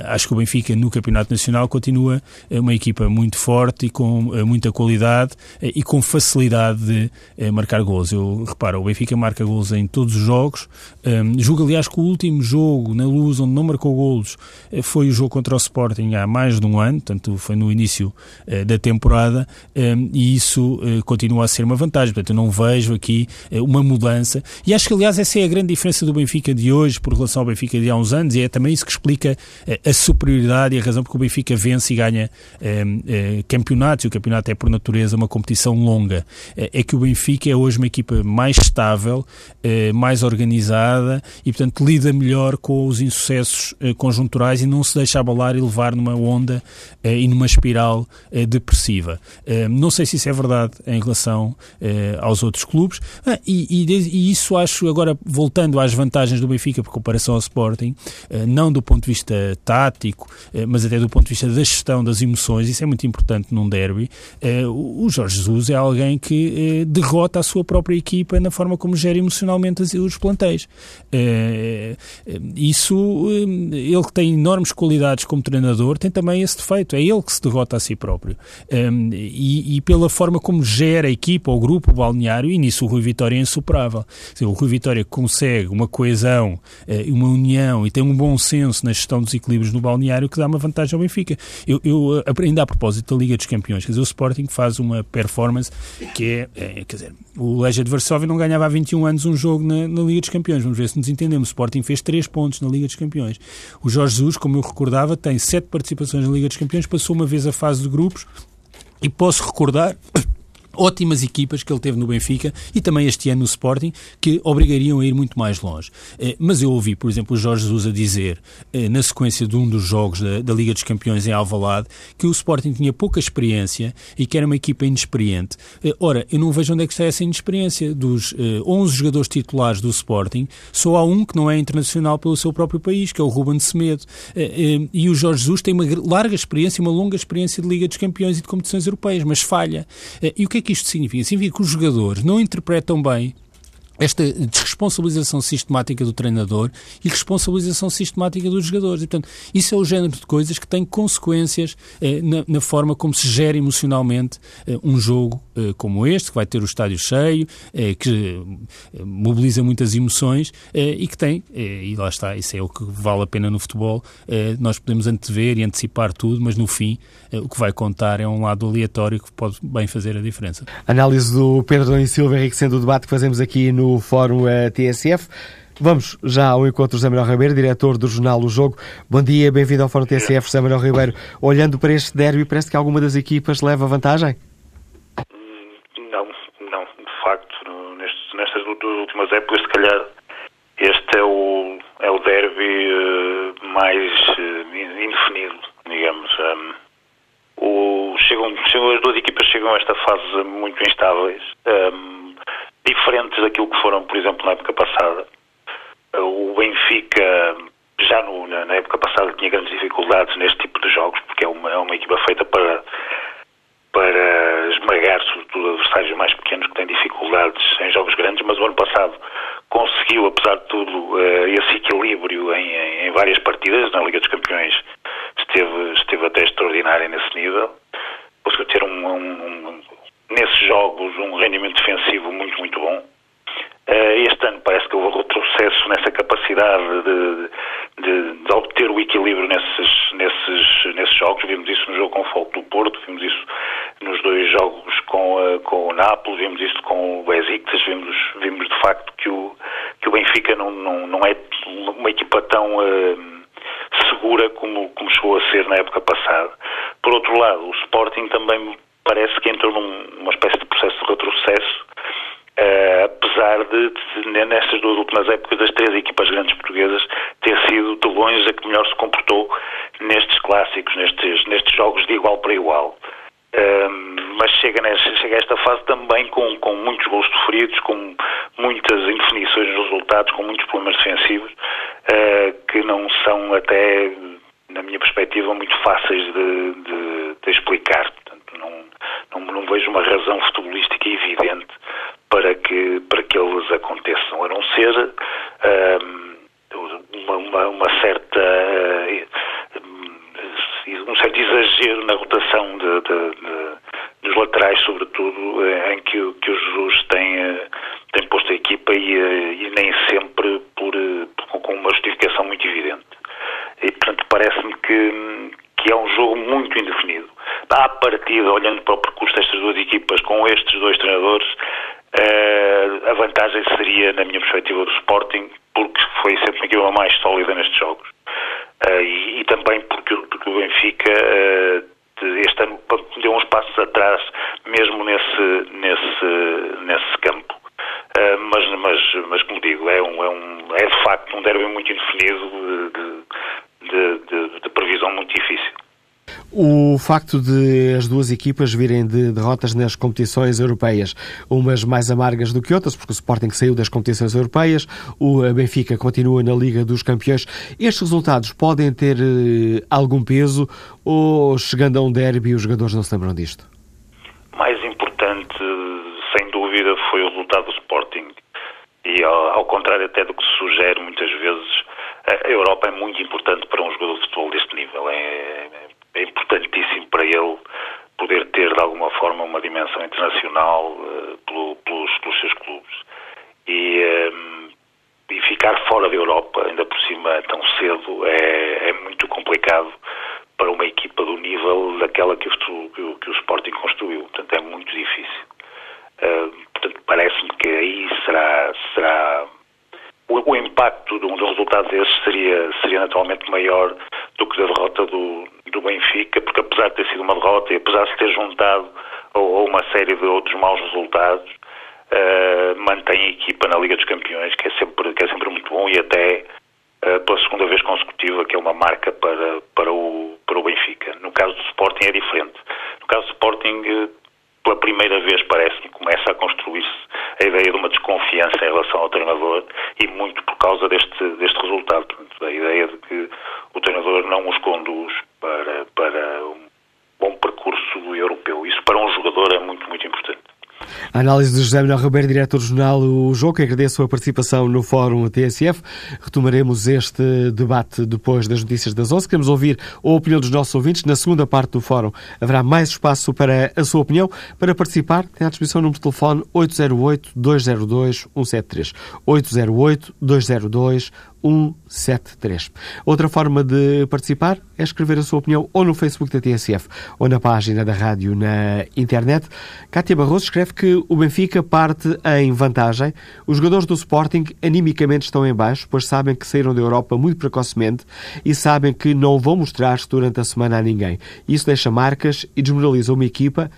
Acho que o Benfica no Campeonato Nacional continua uma equipa muito forte e com muita qualidade e com facilidade de marcar gols. Eu reparo, o Benfica marca gols em todos os jogos. Julgo, aliás, que o último jogo na luz onde não marcou golos eh, foi o jogo contra o Sporting há mais de um ano, portanto foi no início uh, da temporada um, e isso continua a ser uma vantagem. Portanto, eu não vejo aqui uma mudança e acho que, aliás, essa é a grande diferença do Benfica de hoje por relação ao Benfica de há uns anos e é também isso que explica a superioridade e a razão porque o Benfica vence e ganha campeonatos e o campeonato é, por natureza, uma competição longa. é que o Benfica é hoje uma equipa mais estável, mais organizada e, portanto, lida melhor com os insucessos conjunturais e não se deixa abalar e levar numa onda eh, e numa espiral eh, depressiva. Eh, não sei se isso é verdade em relação aos outros clubes ah, e, e, e, isso acho, agora voltando às vantagens do Benfica por comparação ao Sporting, não do ponto de vista tático, mas até do ponto de vista da gestão das emoções, isso é muito importante num derby. O Jorge Jesus é alguém que derrota a sua própria equipa na forma como gera emocionalmente os plantéis. Isso, ele que tem enormes qualidades como treinador, tem também esse defeito. É ele que se derrota a si próprio. Um, e, e, pela forma como gera a equipa, o grupo, o balneário, e nisso o Rui Vitória é insuperável. O Rui Vitória consegue uma coesão, eh, uma união e tem um bom senso na gestão dos equilíbrios no balneário que dá uma vantagem ao Benfica. Eu, eu ainda a propósito da Liga dos Campeões, quer dizer, o Sporting faz uma performance que é, é quer dizer, o Legia de Varsóvia não ganhava há 21 anos um jogo na, na, Liga dos Campeões. Vamos ver se nos entendemos. O Sporting fez 3 pontos na Liga dos Campeões. O Jorge Jesus, como eu recordava, tem 7 participações na Liga dos Campeões, passou uma vez a fase de grupos e posso recordar ótimas equipas que ele teve no Benfica e também este ano no Sporting, que obrigariam a ir muito mais longe. Eh, mas eu ouvi, por exemplo, o Jorge Jesus a dizer, eh, na sequência de um dos jogos da, da Liga dos Campeões em Alvalade, que o Sporting tinha pouca experiência e que era uma equipa inexperiente. Eh, ora, eu não vejo onde é que está essa inexperiência. Dos 11 jogadores titulares do Sporting, só há um que não é internacional pelo seu próprio país, que é o Ruben Semedo. E o Jorge Jesus tem uma larga experiência, uma longa experiência de Liga dos Campeões e de competições europeias, mas falha. E o que é que isto significa? Significa que os jogadores não interpretam bem esta desresponsabilização sistemática do treinador e responsabilização sistemática dos jogadores. E, portanto, isso é o género de coisas que tem consequências eh, na, na, forma como se gera emocionalmente eh, um jogo eh, como este, que vai ter o estádio cheio, eh, que eh, mobiliza muitas emoções eh, e que tem, e lá está, isso é o que vale a pena no futebol, nós podemos antever e antecipar tudo, mas no fim o que vai contar é um lado aleatório que pode bem fazer a diferença. Análise do Pedro Dom Silva enriquecendo o debate que fazemos aqui no Fórum eh, TSF. Vamos já ao encontro José Manuel Ribeiro, diretor do jornal O Jogo. Bom dia, bem-vindo ao Fórum TSF, José Manuel Ribeiro. Olhando para este derby, parece que alguma das equipas leva vantagem? Não, não. De facto, nestes, nestas duas últimas épocas, se calhar, este é o, é o derby uh, mais uh, indefinido, digamos. Um, o, chegam, chegam, as duas equipas chegam a esta fase muito instáveis. Um, diferentes daquilo que foram, por exemplo, na época passada. O Benfica, já no, na época passada, tinha grandes dificuldades neste tipo de jogos, porque é uma, é uma equipa feita para, para esmagar, sobretudo, adversários mais pequenos que têm dificuldades em jogos grandes, mas o ano passado conseguiu, apesar de tudo, eh, esse equilíbrio em, em, em várias partidas. Na Liga dos Campeões esteve, esteve até extraordinário nesse nível. Conseguiu ter um, um, nesses jogos um rendimento defensivo muito, muito bom. Eh, este ano parece que houve retrocesso nessa capacidade de, de, de, obter o equilíbrio nesses, nesses, nesses jogos. Vimos isso no jogo com o Foco do Porto, vimos isso nos dois jogos com, uh, com o Nápoles, vimos isso com o Besiktas, vimos, vimos de facto que o, que o Benfica não, não, não é uma equipa tão uh, segura como, como chegou a ser na época passada. Por outro lado, o Sporting também parece que entrou numa espécie de processo de retrocesso, uh, apesar de, de, nestas duas últimas épocas, das três equipas grandes portuguesas, ter sido de longe a que melhor se comportou nestes clássicos, nestes, nestes jogos de igual para igual. Uh, mas chega, nesta, chega a esta fase também com, com muitos gols sofridos, com muitas indefinições nos resultados, com muitos problemas defensivos, uh, que não são até, na minha perspectiva, muito fáceis de, de, de explicar. Não, não, não, vejo uma razão futebolística evidente para que, para que eles aconteçam, a não ser uh, uma, uma, certa um certo exagero na rotação de, de, de, dos laterais, sobretudo, eh, em que, que o Jesus tem, eh, tem posto a equipa e, eh, e nem sempre por, por, com uma justificação muito evidente. E, portanto, parece-me que, que é um jogo muito indefinido. À partida, olhando para o percurso destas duas equipas, com estes dois treinadores, a vantagem seria, na minha perspectiva, do Sporting, porque foi sempre uma equipa mais sólida nestes jogos. Uh, e, e, também porque, porque o Benfica uh, este ano deu uns passos atrás mesmo nesse, nesse, nesse campo. Uh, mas, mas, mas, como digo, é, um, é, um, é de facto um derby muito indefinido de, de, de, de previsão muito difícil. O facto de as duas equipas virem de derrotas nas competições europeias, umas mais amargas do que outras, porque o Sporting saiu das competições europeias, o Benfica continua na Liga dos Campeões, estes resultados podem ter eh, algum peso ou, chegando a um derby, os jogadores não se lembram disto? Mais importante, sem dúvida, foi o resultado do Sporting. E ao, ao contrário até do que se sugere muitas vezes, a Europa é muito importante para um jogador de futebol deste nível. É, é importantíssimo para ele poder ter de alguma forma uma dimensão internacional uh, pelo, pelos, pelos, seus clubes. E, um, eh, e, ficar fora da Europa, ainda por cima tão cedo, é, é muito complicado para uma equipa do nível daquela que o, que o, que o Sporting construiu. Portanto, é muito difícil. Uh, portanto, parece-me que aí será, será o, o impacto de um resultado desses seria, seria naturalmente maior do que da derrota do, do Benfica, porque apesar de ter sido uma derrota e apesar de se ter juntado a, a uma série de outros maus resultados, uh, mantém a equipa na Liga dos Campeões, que é sempre, que é sempre muito bom e até uh, pela segunda vez consecutiva, que é uma marca para, para, o, para o Benfica. No caso do Sporting é diferente. No caso do Sporting, uh, pela primeira vez, parece-me, começa a construir-se a ideia de uma desconfiança em relação ao treinador e muito por causa deste, deste resultado. Portanto, a ideia de que o treinador não os conduz para, para um bom percurso europeu. Isso para um jogador é muito, muito importante. A análise de José Manuel Ribeiro, diretor do jornal O Jogo, agradeço a participação no Fórum TSF. Retomaremos este debate depois das notícias das 11. Queremos ouvir a opinião dos nossos ouvintes. Na segunda parte do Fórum haverá mais espaço para a sua opinião. Para participar, tem à disposição o número de telefone 808-202-173. 808-202-173. 173. Outra forma de participar é escrever a sua opinião ou no Facebook da TSF ou na página da rádio na internet. Cátia Barroso escreve que o Benfica parte em vantagem. Os jogadores do Sporting animicamente estão em baixo, pois sabem que saíram da Europa muito precocemente e sabem que não vão mostrar-se durante a semana a ninguém. Isso deixa marcas e desmoraliza uma equipa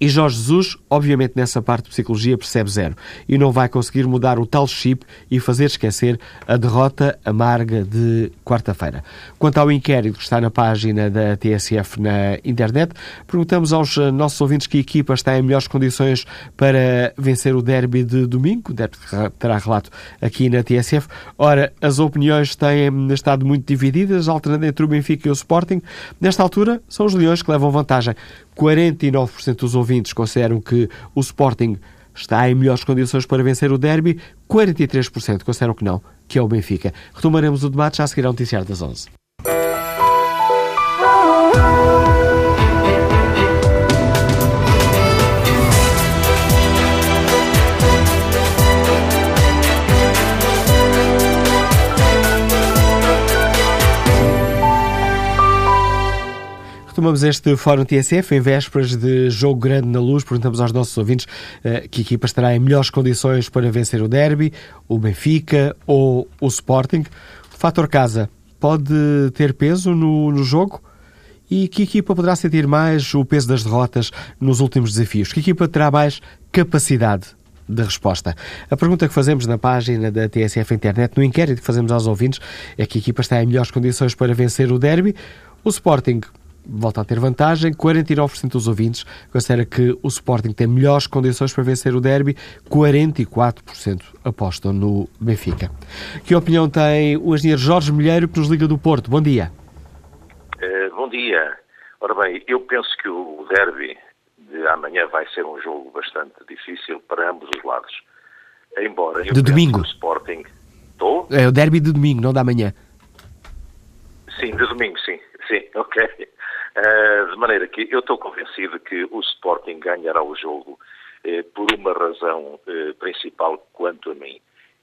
e Jorge Jesus, obviamente, nessa parte de psicologia percebe zero e não vai conseguir mudar o tal chip e fazer esquecer a derrota amarga de quarta-feira. Quanto ao inquérito que está na página da TSF na internet, perguntamos aos nossos ouvintes que equipa está em melhores condições para vencer o derby de domingo, o derby terá relato aqui na TSF. Ora, as opiniões têm estado muito divididas, alternando entre o Benfica e o Sporting. Nesta altura, são os Leões que levam vantagem. 49% dos ouvintes consideram que o Sporting está em melhores condições para vencer o derby, 43% consideram que não, que é o Benfica. Retomaremos o debate já a seguir ao noticiário das 11. Retomamos este Fórum TSF em vésperas de jogo grande na luz. Perguntamos aos nossos ouvintes uh, que equipa estará em melhores condições para vencer o derby, o Benfica ou o Sporting. O fator casa pode ter peso no, no jogo? E que equipa poderá sentir mais o peso das derrotas nos últimos desafios? Que equipa terá mais capacidade de resposta. A pergunta que fazemos na página da TSF Internet, no inquérito que fazemos aos ouvintes, é que a equipa está em melhores condições para vencer o derby. O Sporting volta a ter vantagem. 49% dos ouvintes considera que o Sporting tem melhores condições para vencer o derby. 44% apostam no Benfica. Que opinião tem o engenheiro Jorge Milheiro, que nos liga do Porto? Bom dia. Uh, bom dia. Ora bem, eu penso que o derby de amanhã vai ser um jogo bastante difícil para ambos os lados. Embora de domingo. o Sporting. Estou? É o derby de domingo, não da manhã. Sim, de domingo, sim. Sim, ok. Uh, de maneira que eu estou convencido que o Sporting ganhará o jogo uh, por uma razão uh, principal quanto a mim.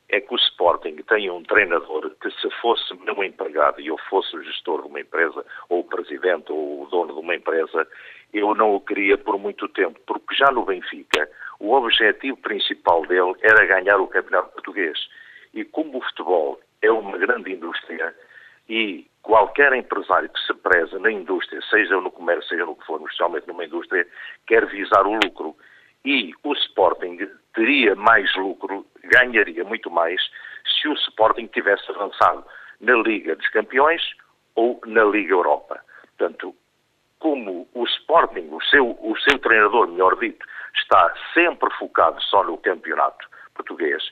É que o Sporting tem um treinador que se fosse meu empregado e eu fosse o gestor de uma empresa, ou o presidente, ou o dono de uma empresa, eu não o queria por muito tempo, porque já no Benfica o objetivo principal dele era ganhar o Campeonato Português. E como o futebol é uma grande indústria e qualquer empresário que se preza na indústria, seja no comércio, seja no que for, especialmente numa indústria, quer visar o lucro. E o Sporting teria mais lucro, ganharia muito mais, se o Sporting tivesse avançado na Liga dos Campeões ou na Liga Europa. Portanto, como o Sporting, o seu, o seu treinador, melhor dito, está sempre focado só no campeonato português,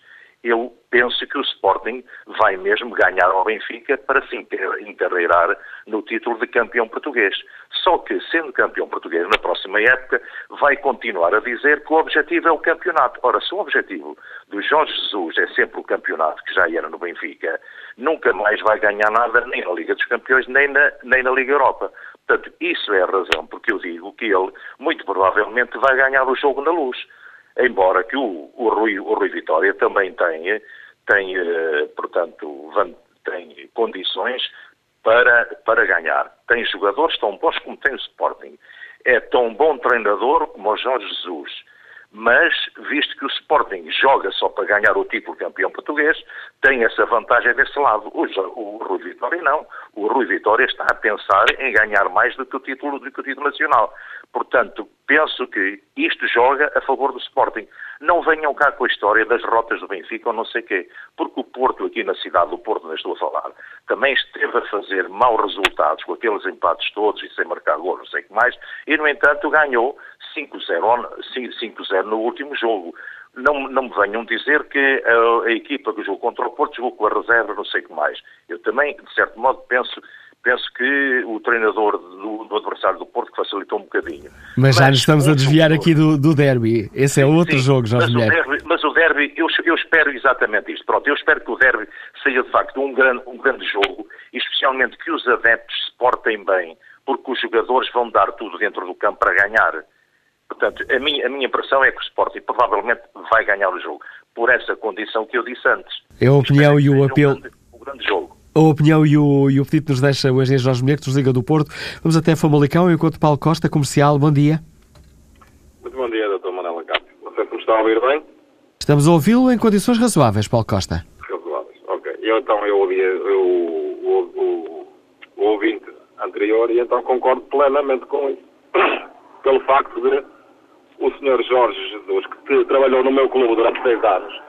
eu penso que o Sporting vai mesmo ganhar ao Benfica para se encarreirar no título de campeão português. Só que, sendo campeão português na próxima época, vai continuar a dizer que o objetivo é o campeonato. Ora, se o objetivo do Jorge Jesus é sempre o campeonato, que já era no Benfica, nunca mais vai ganhar nada nem na Liga dos Campeões, nem na, nem na Liga Europa. Portanto, isso é a razão porque eu digo que ele, muito provavelmente, vai ganhar o jogo na luz. Embora que o, o, Rui, o Rui Vitória também tenha, eh, portanto, tem condições para, para ganhar. Tem jogadores tão bons como tem o Sporting. É tão bom treinador como o Jorge Jesus mas visto que o Sporting joga só para ganhar o título campeão português, tem essa vantagem desse lado. O, o, Rui Vitória não. O Rui Vitória está a pensar em ganhar mais do que o título, do que o título nacional. Portanto, penso que isto joga a favor do Sporting. Não venham cá com a história das rotas do Benfica ou não sei quê, porque o Porto, aqui na cidade do Porto, não estou a falar, também esteve a fazer maus resultados com aqueles empates todos e sem marcar gol, não sei o que mais, e no entanto ganhou 5-0 no último jogo. Não, não me venham dizer que a, a, equipa que jogou contra o Porto jogou com a reserva, não sei o que mais. Eu também, de certo modo, penso, penso que o treinador do, do adversário do Porto facilitou um bocadinho. Mas, mas já nos estamos a desviar aqui do, do derby. Esse é outro sim, jogo, Jorge mas o derby, mas o derby, eu, eu espero exatamente isto. Pronto, eu espero que o derby seja de facto um grande, um grande jogo, especialmente que os adeptos se portem bem, porque os jogadores vão dar tudo dentro do campo para ganhar. Portanto, a minha, a minha impressão é que o Sporting provavelmente vai ganhar o jogo, por essa condição que eu disse antes. É a opinião e o apelo. O grande, jogo. A opinião e o, e o pedido que nos deixa o engenheiro Jorge Mulher, que nos liga do Porto. Vamos até Famalicão, enquanto Paulo Costa, comercial. Bom dia. Muito bom dia, Dr. Manela Cássio. Você me está a ouvir bem? Estamos a ouvi-lo em condições razoáveis, Paulo Costa. Razoáveis, ok. Eu então eu ouvi eu, o, o, o ouvinte anterior e então concordo plenamente com isso. *coughs* Pelo facto de o Sr. Jorge Jesus, que trabalhou no meu clube durante seis anos,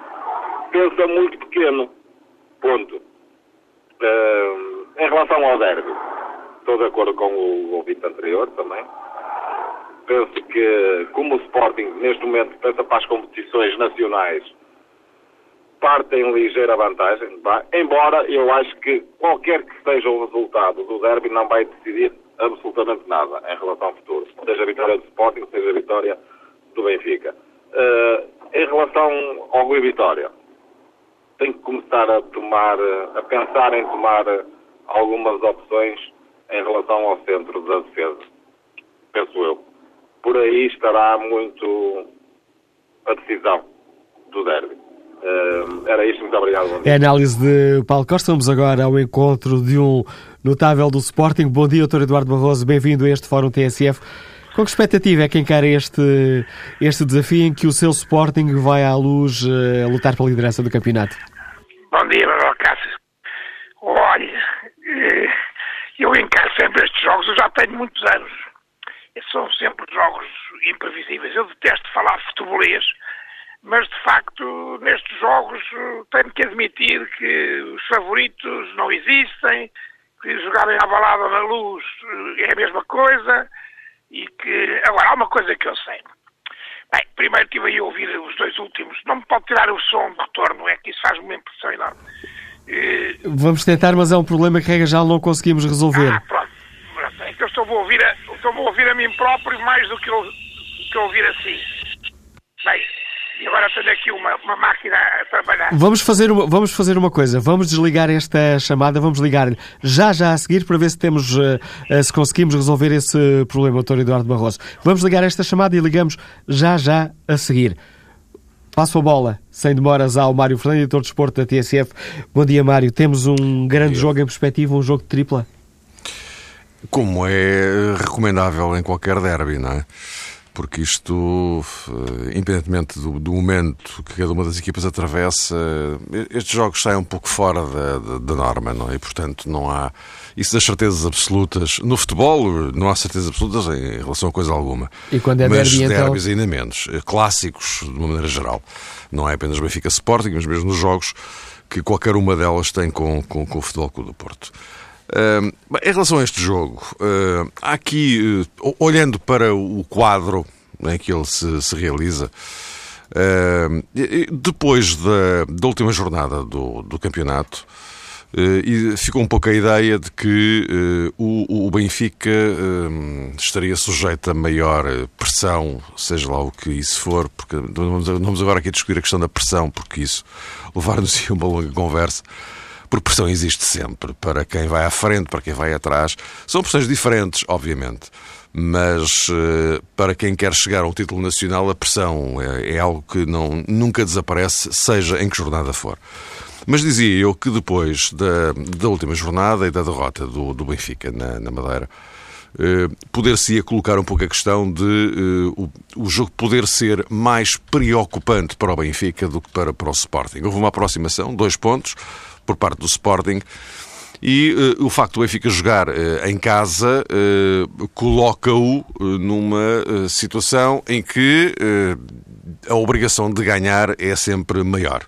pensa muito pequeno. Ponto. Uh, em relação ao derby, estou de acordo com o ouvinte anterior também. Penso que, como o Sporting neste momento pensa para as competições nacionais, parte em ligeira vantagem, embora eu acho que qualquer que seja o resultado do derby não vai decidir absolutamente nada em relação ao futuro. Seja a vitória do Sporting, seja a vitória do Benfica. Uh, em relação ao Rui Vitória, tem que começar a tomar, a pensar em tomar algumas opções em relação ao centro da defesa. Penso eu. Por aí estará muito a decisão do derby. Uh, era isto, muito obrigado. É a análise de Paulo Costa. Vamos agora ao encontro de um notável do Sporting. Bom dia, Dr. Eduardo Barroso. Bem-vindo a este Fórum TSF. Com que expectativa é que encara este, este desafio em que o seu Sporting vai à luz uh, a lutar pela liderança do campeonato? Bom dia, Manuel Cássio. Olha, eh, Eu encaro sempre estes jogos, eu já tenho muitos anos. São sempre jogos imprevisíveis. Eu detesto falar futebolês, mas de facto nestes jogos tenho que admitir que os favoritos não existem, que jogarem à balada na luz é a mesma coisa e que. Agora, há uma coisa que eu sei. Bem, primeiro aí a ouvir os dois últimos. Não me pode tirar o som de retorno, é que isso faz-me uma impressão enorme. Vamos tentar, mas é um problema que regra já não conseguimos resolver. Ah, pronto. É que eu estou a ouvir a, estou a, ouvir a mim próprio mais do que eu, que ouvir assim. Bem, agora tenho aqui uma, uma máquina a trabalhar. Vamos fazer, uma, vamos fazer uma coisa. Vamos desligar esta chamada, vamos ligar já já a seguir para ver se temos, uh, uh, se conseguimos resolver esse problema, Dr. Eduardo Barroso. Vamos ligar esta chamada e ligamos já já a seguir. Passo a bola, sem demoras, ao Mário Fernandes, editor de esporte da TSF. Bom dia, Mário. Temos um grande jogo em perspectiva, um jogo de tripla? Como é recomendável em qualquer derby, não é? Porque isto, eh, independentemente do, do, momento que cada uma das equipas atravessa, estes jogos saem um pouco fora da, da, da, norma, não é? E, portanto, não há isso das certezas absolutas. No futebol, não há certezas absolutas em relação a coisa alguma. E quando é mas derby, derbys então... ainda menos. Clássicos, de uma maneira geral. Não é apenas Benfica Sporting, mas mesmo nos jogos que qualquer uma delas tem com, com, com o Futebol Clube do Porto. Uh, em relação a este jogo, uh, aqui, uh, olhando para o quadro em que ele se, se realiza, depois da, da, última jornada do, do campeonato, ficou um pouco a ideia de que o, o, Benfica estaria sujeito a maior pressão, seja lá o que isso for, porque vamos agora aqui discutir a questão da pressão, porque isso levar-nos *laughs* a uma longa conversa porque pressão existe sempre para quem vai à frente, para quem vai atrás. São pressões diferentes, obviamente, mas uh, para quem quer chegar a um título nacional, a pressão é, é, algo que não, nunca desaparece, seja em que jornada for. Mas dizia eu que depois da, da última jornada e da derrota do, do Benfica na, na Madeira, uh, poder-se-ia colocar um pouco a questão de uh, o, o, jogo poder ser mais preocupante para o Benfica do que para, para o Sporting. Houve uma aproximação, dois pontos por parte do Sporting. E uh, o facto do Benfica jogar uh, em casa uh, coloca-o numa situação em que a obrigação de ganhar é sempre maior.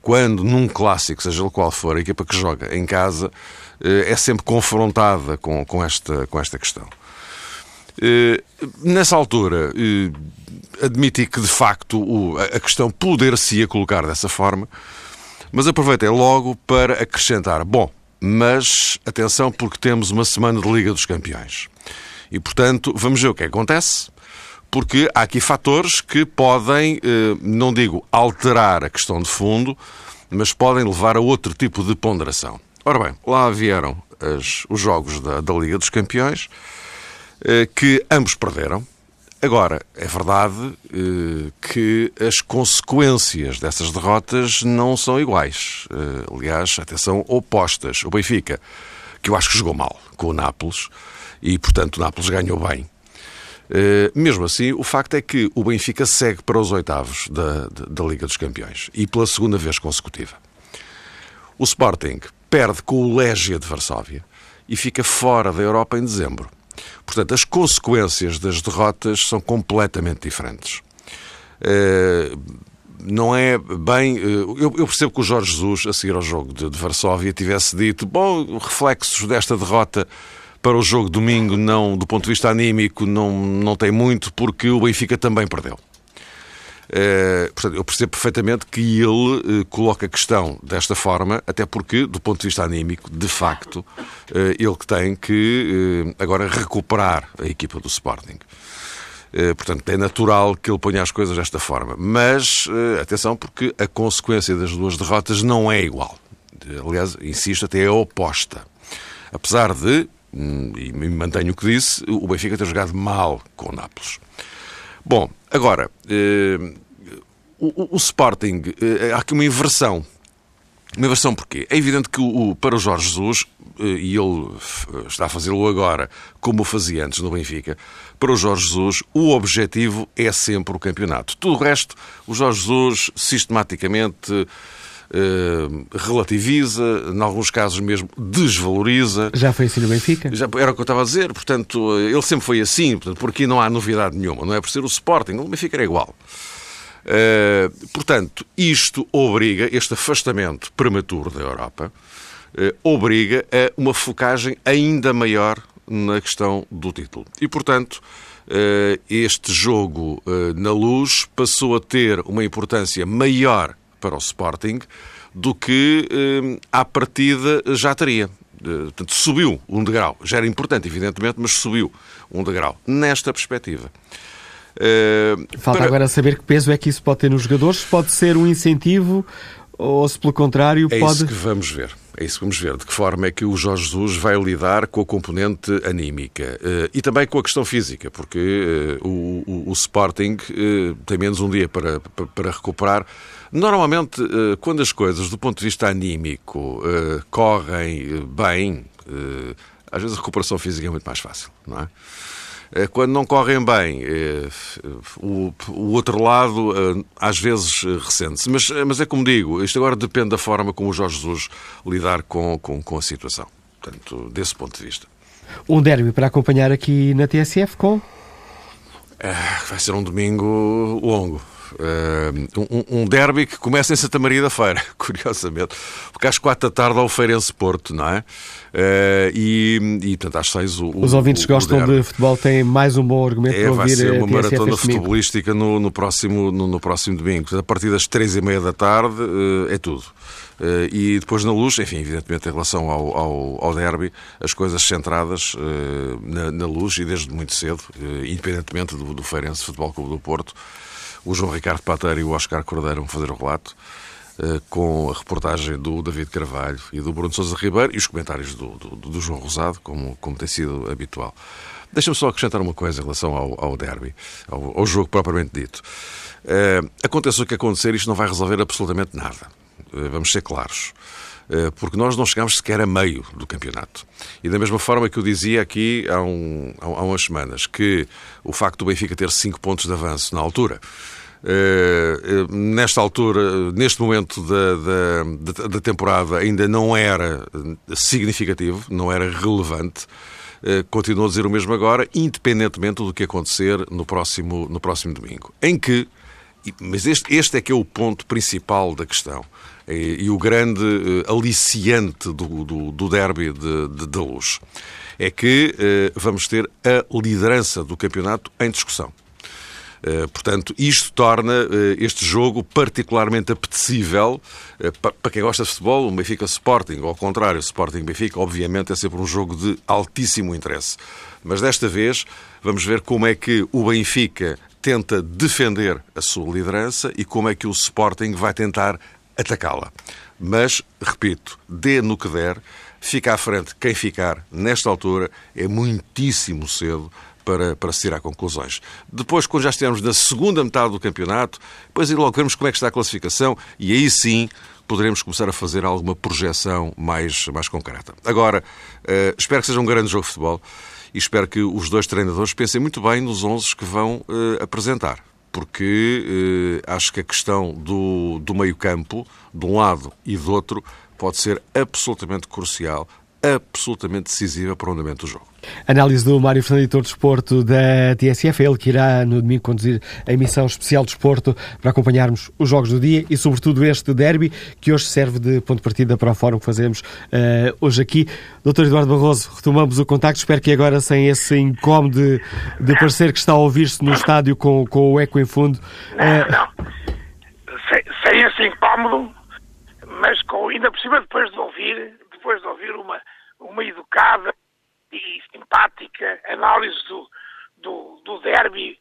quando num clássico, seja ele qual for, a equipa que joga em casa é sempre confrontada com, com, esta, com esta questão. nessa altura, admiti que de facto a questão poder-se-ia colocar dessa forma mas aproveitei logo para acrescentar: bom, mas atenção, porque temos uma semana de Liga dos Campeões. E, portanto, vamos ver o que acontece, porque há aqui fatores que podem, eh, não digo alterar a questão de fundo, mas podem levar a outro tipo de ponderação. Ora bem, lá vieram as, os jogos da, da Liga dos Campeões, eh, que ambos perderam. Agora, é verdade eh, que as consequências dessas derrotas não são iguais. Eh, aliás, atenção, opostas. O Benfica, que eu acho que jogou mal com o Nápoles, e portanto o Nápoles ganhou bem. Eh, mesmo assim, o facto é que o Benfica segue para os oitavos da, da Liga dos Campeões e pela segunda vez consecutiva. O Sporting perde com o Légia de Varsóvia e fica fora da Europa em dezembro. Portanto, as consequências das derrotas são completamente diferentes. Eh, não é bem. Eh, eu, percebo que o Jorge Jesus, a seguir ao jogo de, Varsóvia, tivesse dito: bom, reflexos desta derrota para o jogo domingo, não, do ponto de vista anímico, não, não tem muito, porque o Benfica também perdeu. Uh, portanto, eu percebo perfeitamente que ele uh, coloca a questão desta forma, até porque, do ponto de vista anímico, de facto, uh, ele que tem que agora recuperar a equipa do Sporting. portanto, é natural que ele ponha as coisas desta forma. Mas, atenção, porque a consequência das duas derrotas não é igual. Aliás, insisto, até é oposta. Apesar de, hum, e mantenho o que disse, o Benfica ter jogado mal com o Nápoles. Bom, agora, eh, o, o, Sporting, eh, há aqui uma inversão. Uma inversão porquê? É evidente que o, para o Jorge Jesus, eh, e ele está a fazê-lo agora como o fazia antes no Benfica, para o Jorge Jesus o objetivo é sempre o campeonato. Tudo o resto, o Jorge Jesus sistematicamente relativiza, em alguns casos mesmo desvaloriza. Já foi assim no Benfica? Já, era o que eu estava a dizer, portanto, ele sempre foi assim, portanto, por aqui não há novidade nenhuma, não é por ser o Sporting, o Benfica era igual. Uh, portanto, isto obriga, este afastamento prematuro da Europa, uh, obriga a uma focagem ainda maior na questão do título. E, portanto, uh, este jogo na luz passou a ter uma importância maior para o Sporting do que à partida já teria. Portanto, subiu um degrau. Já era importante, evidentemente, mas subiu um degrau. Nesta perspectiva. Uh, Falta para... agora saber que peso é que isso pode ter nos jogadores. Pode ser um incentivo ou se pelo contrário é pode... É isso que vamos ver. É isso que vamos ver. De que forma é que o Jorge Jesus vai lidar com a componente anímica uh, e também com a questão física, porque uh, o, o, o, Sporting tem menos um dia para, para, para recuperar. Normalmente, quando as coisas, do ponto de vista anímico, correm bem, às vezes a recuperação física é muito mais fácil, não é? Eh, quando não correm bem, eh, o, outro lado eh, às vezes ressente-se. Mas, mas é como digo, isto agora depende da forma como o Jorge Jesus lidar com, com, com a situação. Portanto, desse ponto de vista. Um derby para acompanhar aqui na TSF com? vai ser um domingo longo. Uh, um, um derby que começa em Santa Maria da Feira, *laughs* curiosamente, porque às quatro da tarde há o Feirense Porto, não é? Uh, e, e, portanto, às seis o. Os ouvintes que gostam de futebol têm mais um bom argumento é, para ouvir. Vai ser uma maratona futebolística no, no, próximo, no, no próximo domingo. Portanto, a partir das três e meia da tarde uh, é tudo. Uh, e depois na luz, enfim, evidentemente em relação ao, ao, ao derby, as coisas centradas uh, na, na, luz e desde muito cedo, uh, independentemente do, do Feirense Futebol Clube do Porto, o João Ricardo Pateiro e o Oscar Cordeiro vão fazer o relato, eh, com a reportagem do David Carvalho e do Bruno Sousa Ribeiro e os comentários do, do, do João Rosado, como, como tem sido habitual. Deixa-me só acrescentar uma coisa em relação ao, ao derby, ao, ao, jogo propriamente dito. Uh, aconteça o que acontecer, isto não vai resolver absolutamente nada. Uh, vamos ser claros. Uh, porque nós não chegamos sequer a meio do campeonato. E da mesma forma que eu dizia aqui há, um, há umas semanas, que o facto do Benfica ter 5 pontos de avanço na altura eh, eh, nesta altura, neste momento da, da, da, temporada, ainda não era significativo, não era relevante. Continuo a dizer o mesmo agora, independentemente do que acontecer no próximo, no próximo domingo. Em que, mas este, este é que é o ponto principal da questão e, o grande uh, aliciante do, do, do derby de, de, de luz, é que uh, vamos ter a liderança do campeonato em discussão. Eh, portanto, isto torna eh, este jogo particularmente apetecível eh, para quem gosta de futebol. O Benfica Sporting, ao contrário, Sporting Benfica, obviamente, é sempre um jogo de altíssimo interesse. Mas desta vez vamos ver como é que o Benfica tenta defender a sua liderança e como é que o Sporting vai tentar atacá-la. Mas, repito, dê no que der, fica à frente quem ficar nesta altura é muitíssimo cedo para, para se tirar conclusões. Depois, quando já estivermos na segunda metade do campeonato, depois logo veremos como é que está a classificação e aí sim poderemos começar a fazer alguma projeção mais, mais concreta. Agora, uh, espero que seja um grande jogo de futebol e espero que os dois treinadores pensem muito bem nos 11 que vão uh, apresentar. Porque uh, acho que a questão do, do meio-campo, de um lado e do outro, pode ser absolutamente crucial absolutamente decisiva para o andamento do jogo. Análise do Mário Fernando, editor de Desporto da TSF, ele que irá no domingo conduzir a emissão especial de Desporto para acompanharmos os jogos do dia e sobretudo este derby que hoje serve de ponto de partida para o fórum que fazemos uh, hoje aqui. Doutor Eduardo Barroso, retomamos o contacto, espero que agora sem esse incómodo de, de parecer que está a ouvir-se no estádio com, com o eco em fundo. Uh... Não, sem, sem esse incómodo, mas com, ainda por cima depois de ouvir depois de ouvir uma, uma educada e simpática análise do, do, do derby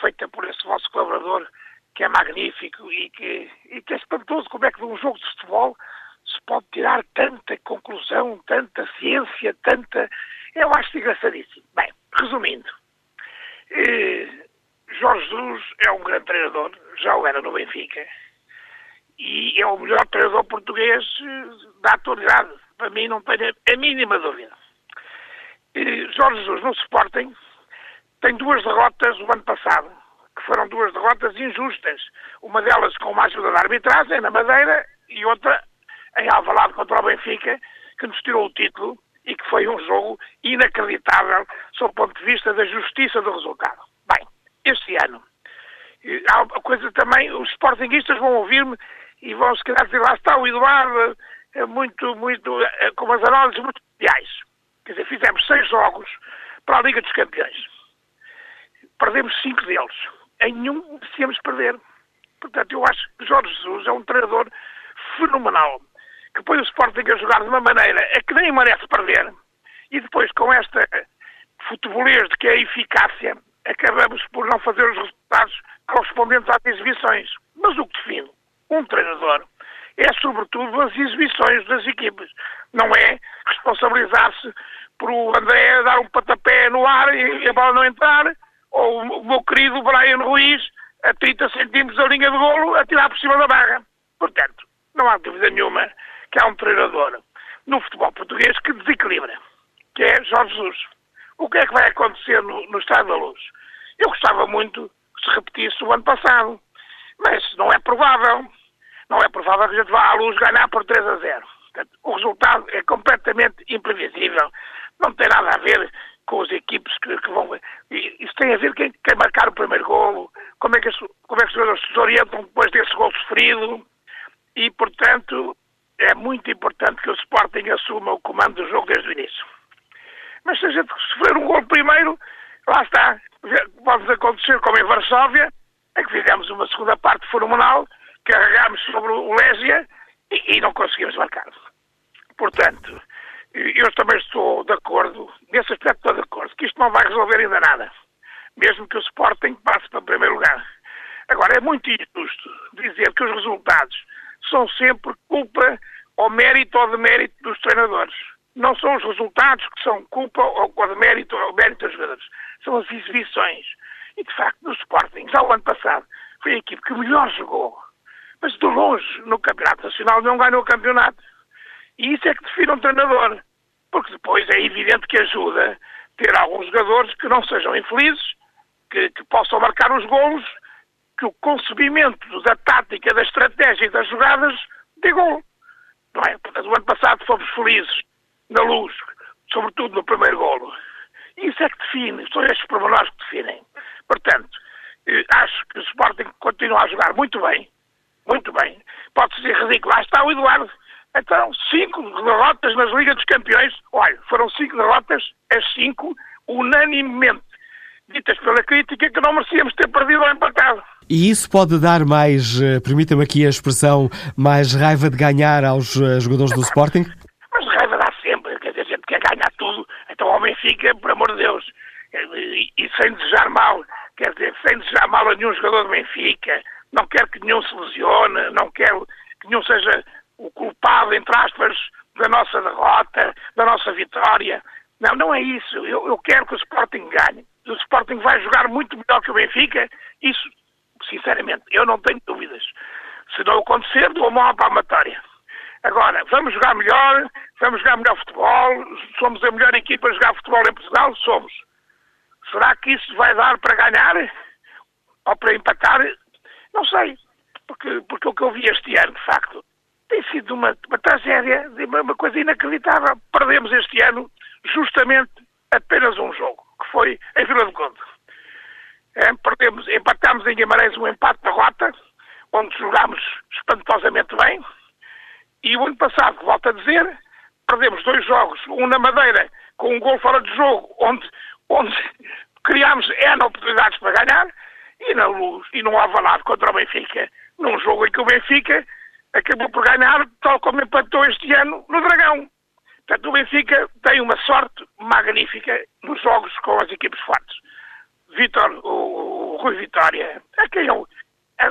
feita por esse vosso colaborador, que é magnífico e que, e que é espantoso como é que de um jogo de futebol se pode tirar tanta conclusão, tanta ciência, tanta. Eu acho engraçadíssimo. Bem, resumindo, eh, Jorge Jesus é um grande treinador, já o era no Benfica, e é o melhor treinador português da atualidade para mim não tenho a mínima dúvida. Jorge Jesus no Sporting tem duas derrotas o ano passado, que foram duas derrotas injustas. Uma delas com uma ajuda da arbitragem na Madeira e outra em Alvalade contra o Benfica, que nos tirou o título e que foi um jogo inacreditável sob o ponto de vista da justiça do resultado. Bem, este ano, há uma coisa também, os sportinguistas vão ouvir-me e vão se calhar dizer, lá está o Eduardo, é muito, muito, é, com umas análises muito especiais. Quer dizer, fizemos seis jogos para a Liga dos Campeões. Perdemos cinco deles. Em nenhum merecíamos perder. Portanto, eu acho que Jorge Jesus é um treinador fenomenal, que põe o Sporting a jogar de uma maneira a que nem merece perder, e depois com esta futebolês de que é a eficácia, acabamos por não fazer os resultados correspondentes às exibições. Mas o que define um treinador é, sobretudo, as exibições das equipas. Não é responsabilizar-se o André dar um patapé no ar e a bola não entrar, ou o meu querido Brian Ruiz, a 30 centímetros da linha de golo, a tirar por cima da barra. Portanto, não há dúvida nenhuma que há um treinador no futebol português que desequilibra, que é Jorge Jesus. O que é que vai acontecer no, no Estado da Luz? Eu gostava muito que se repetisse o ano passado, mas não é provável. Não é provável que a gente vá à luz ganhar por 3 a 0. Portanto, o resultado é completamente imprevisível. Não tem nada a ver com as equipes que, que vão. Isso tem a ver quem, quem marcar o primeiro golo, como é que, como é que os jogadores se orientam depois desse gol sofrido. E, portanto, é muito importante que o Sporting assuma o comando do jogo desde o início. Mas se a gente sofrer um gol primeiro, lá está. Pode acontecer como em Varsóvia, é que fizemos uma segunda parte fenomenal, carregámos sobre o Lésia e, e não conseguimos marcar. Portanto, eu também estou de acordo, nesse aspecto estou de acordo, que isto não vai resolver ainda nada, mesmo que o Sporting passe para o primeiro lugar. Agora, é muito injusto dizer que os resultados são sempre culpa ou mérito ou demérito dos treinadores. Não são os resultados que são culpa ou, ou demérito ou mérito dos jogadores. São as exibições. E, de facto, no Sporting, já o ano passado, foi a equipe que melhor jogou. Mas, de longe, no Campeonato Nacional, não ganhou o campeonato. E isso é que define um treinador. Porque depois é evidente que ajuda ter alguns jogadores que não sejam infelizes, que, que possam marcar os golos, que o concebimento da tática, da estratégia e das jogadas dê gol. Não é? O ano passado fomos felizes na luz, sobretudo no primeiro golo. Isso é que define, são estes pormenores que definem. Portanto, eh, acho que o Sporting continua a jogar muito bem, muito bem. Pode-se dizer ridículo, lá está o Eduardo. Então, cinco derrotas nas Ligas dos Campeões. Olha, foram cinco derrotas, as cinco, unanimemente ditas pela crítica que não merecíamos ter perdido ou empatado. E isso pode dar mais, eh, permita-me aqui a expressão, mais raiva de ganhar aos uh, jogadores do Sporting? Mas raiva dá sempre, quer dizer, a gente quer ganhar tudo. Então o homem fica, por amor de Deus, e, e, sem desejar mal, quer dizer, sem desejar mal a nenhum jogador do Benfica, não quer que nenhum se lesione, não quer que nenhum seja o culpado, entre aspas, da nossa derrota, da nossa vitória. Não, não é isso. Eu, eu quero que o Sporting ganhe. O Sporting vai jogar muito melhor que o Benfica. Isso, sinceramente, eu não tenho dúvidas. Se não acontecer, dou a mão à palmatória. Agora, vamos jogar melhor, vamos jogar melhor futebol, somos a melhor equipa a jogar futebol em Portugal? Somos. Será que isso vai dar para ganhar? Ou para empatar? Não sei. Porque, porque o que eu vi este ano, de facto, tem sido uma, uma tragédia, uma coisa inacreditável. Perdemos este ano justamente apenas um jogo, que foi em Vila do Conde. É, perdemos, empatámos em Guimarães um empate da rota, onde jogámos espantosamente bem, e o ano passado, volto a dizer, perdemos dois jogos, um na Madeira, com um gol fora de jogo, onde, onde *laughs* criámos N oportunidades para ganhar, e na Luz, e no Alvalade contra o Benfica, num jogo em que o Benfica acabou por ganhar, tal como empatou este ano no Dragão. Portanto, o Benfica tem uma sorte magnífica nos jogos com as equipes fortes. Vitor, o, o Rui Vitória, é quem eu, é,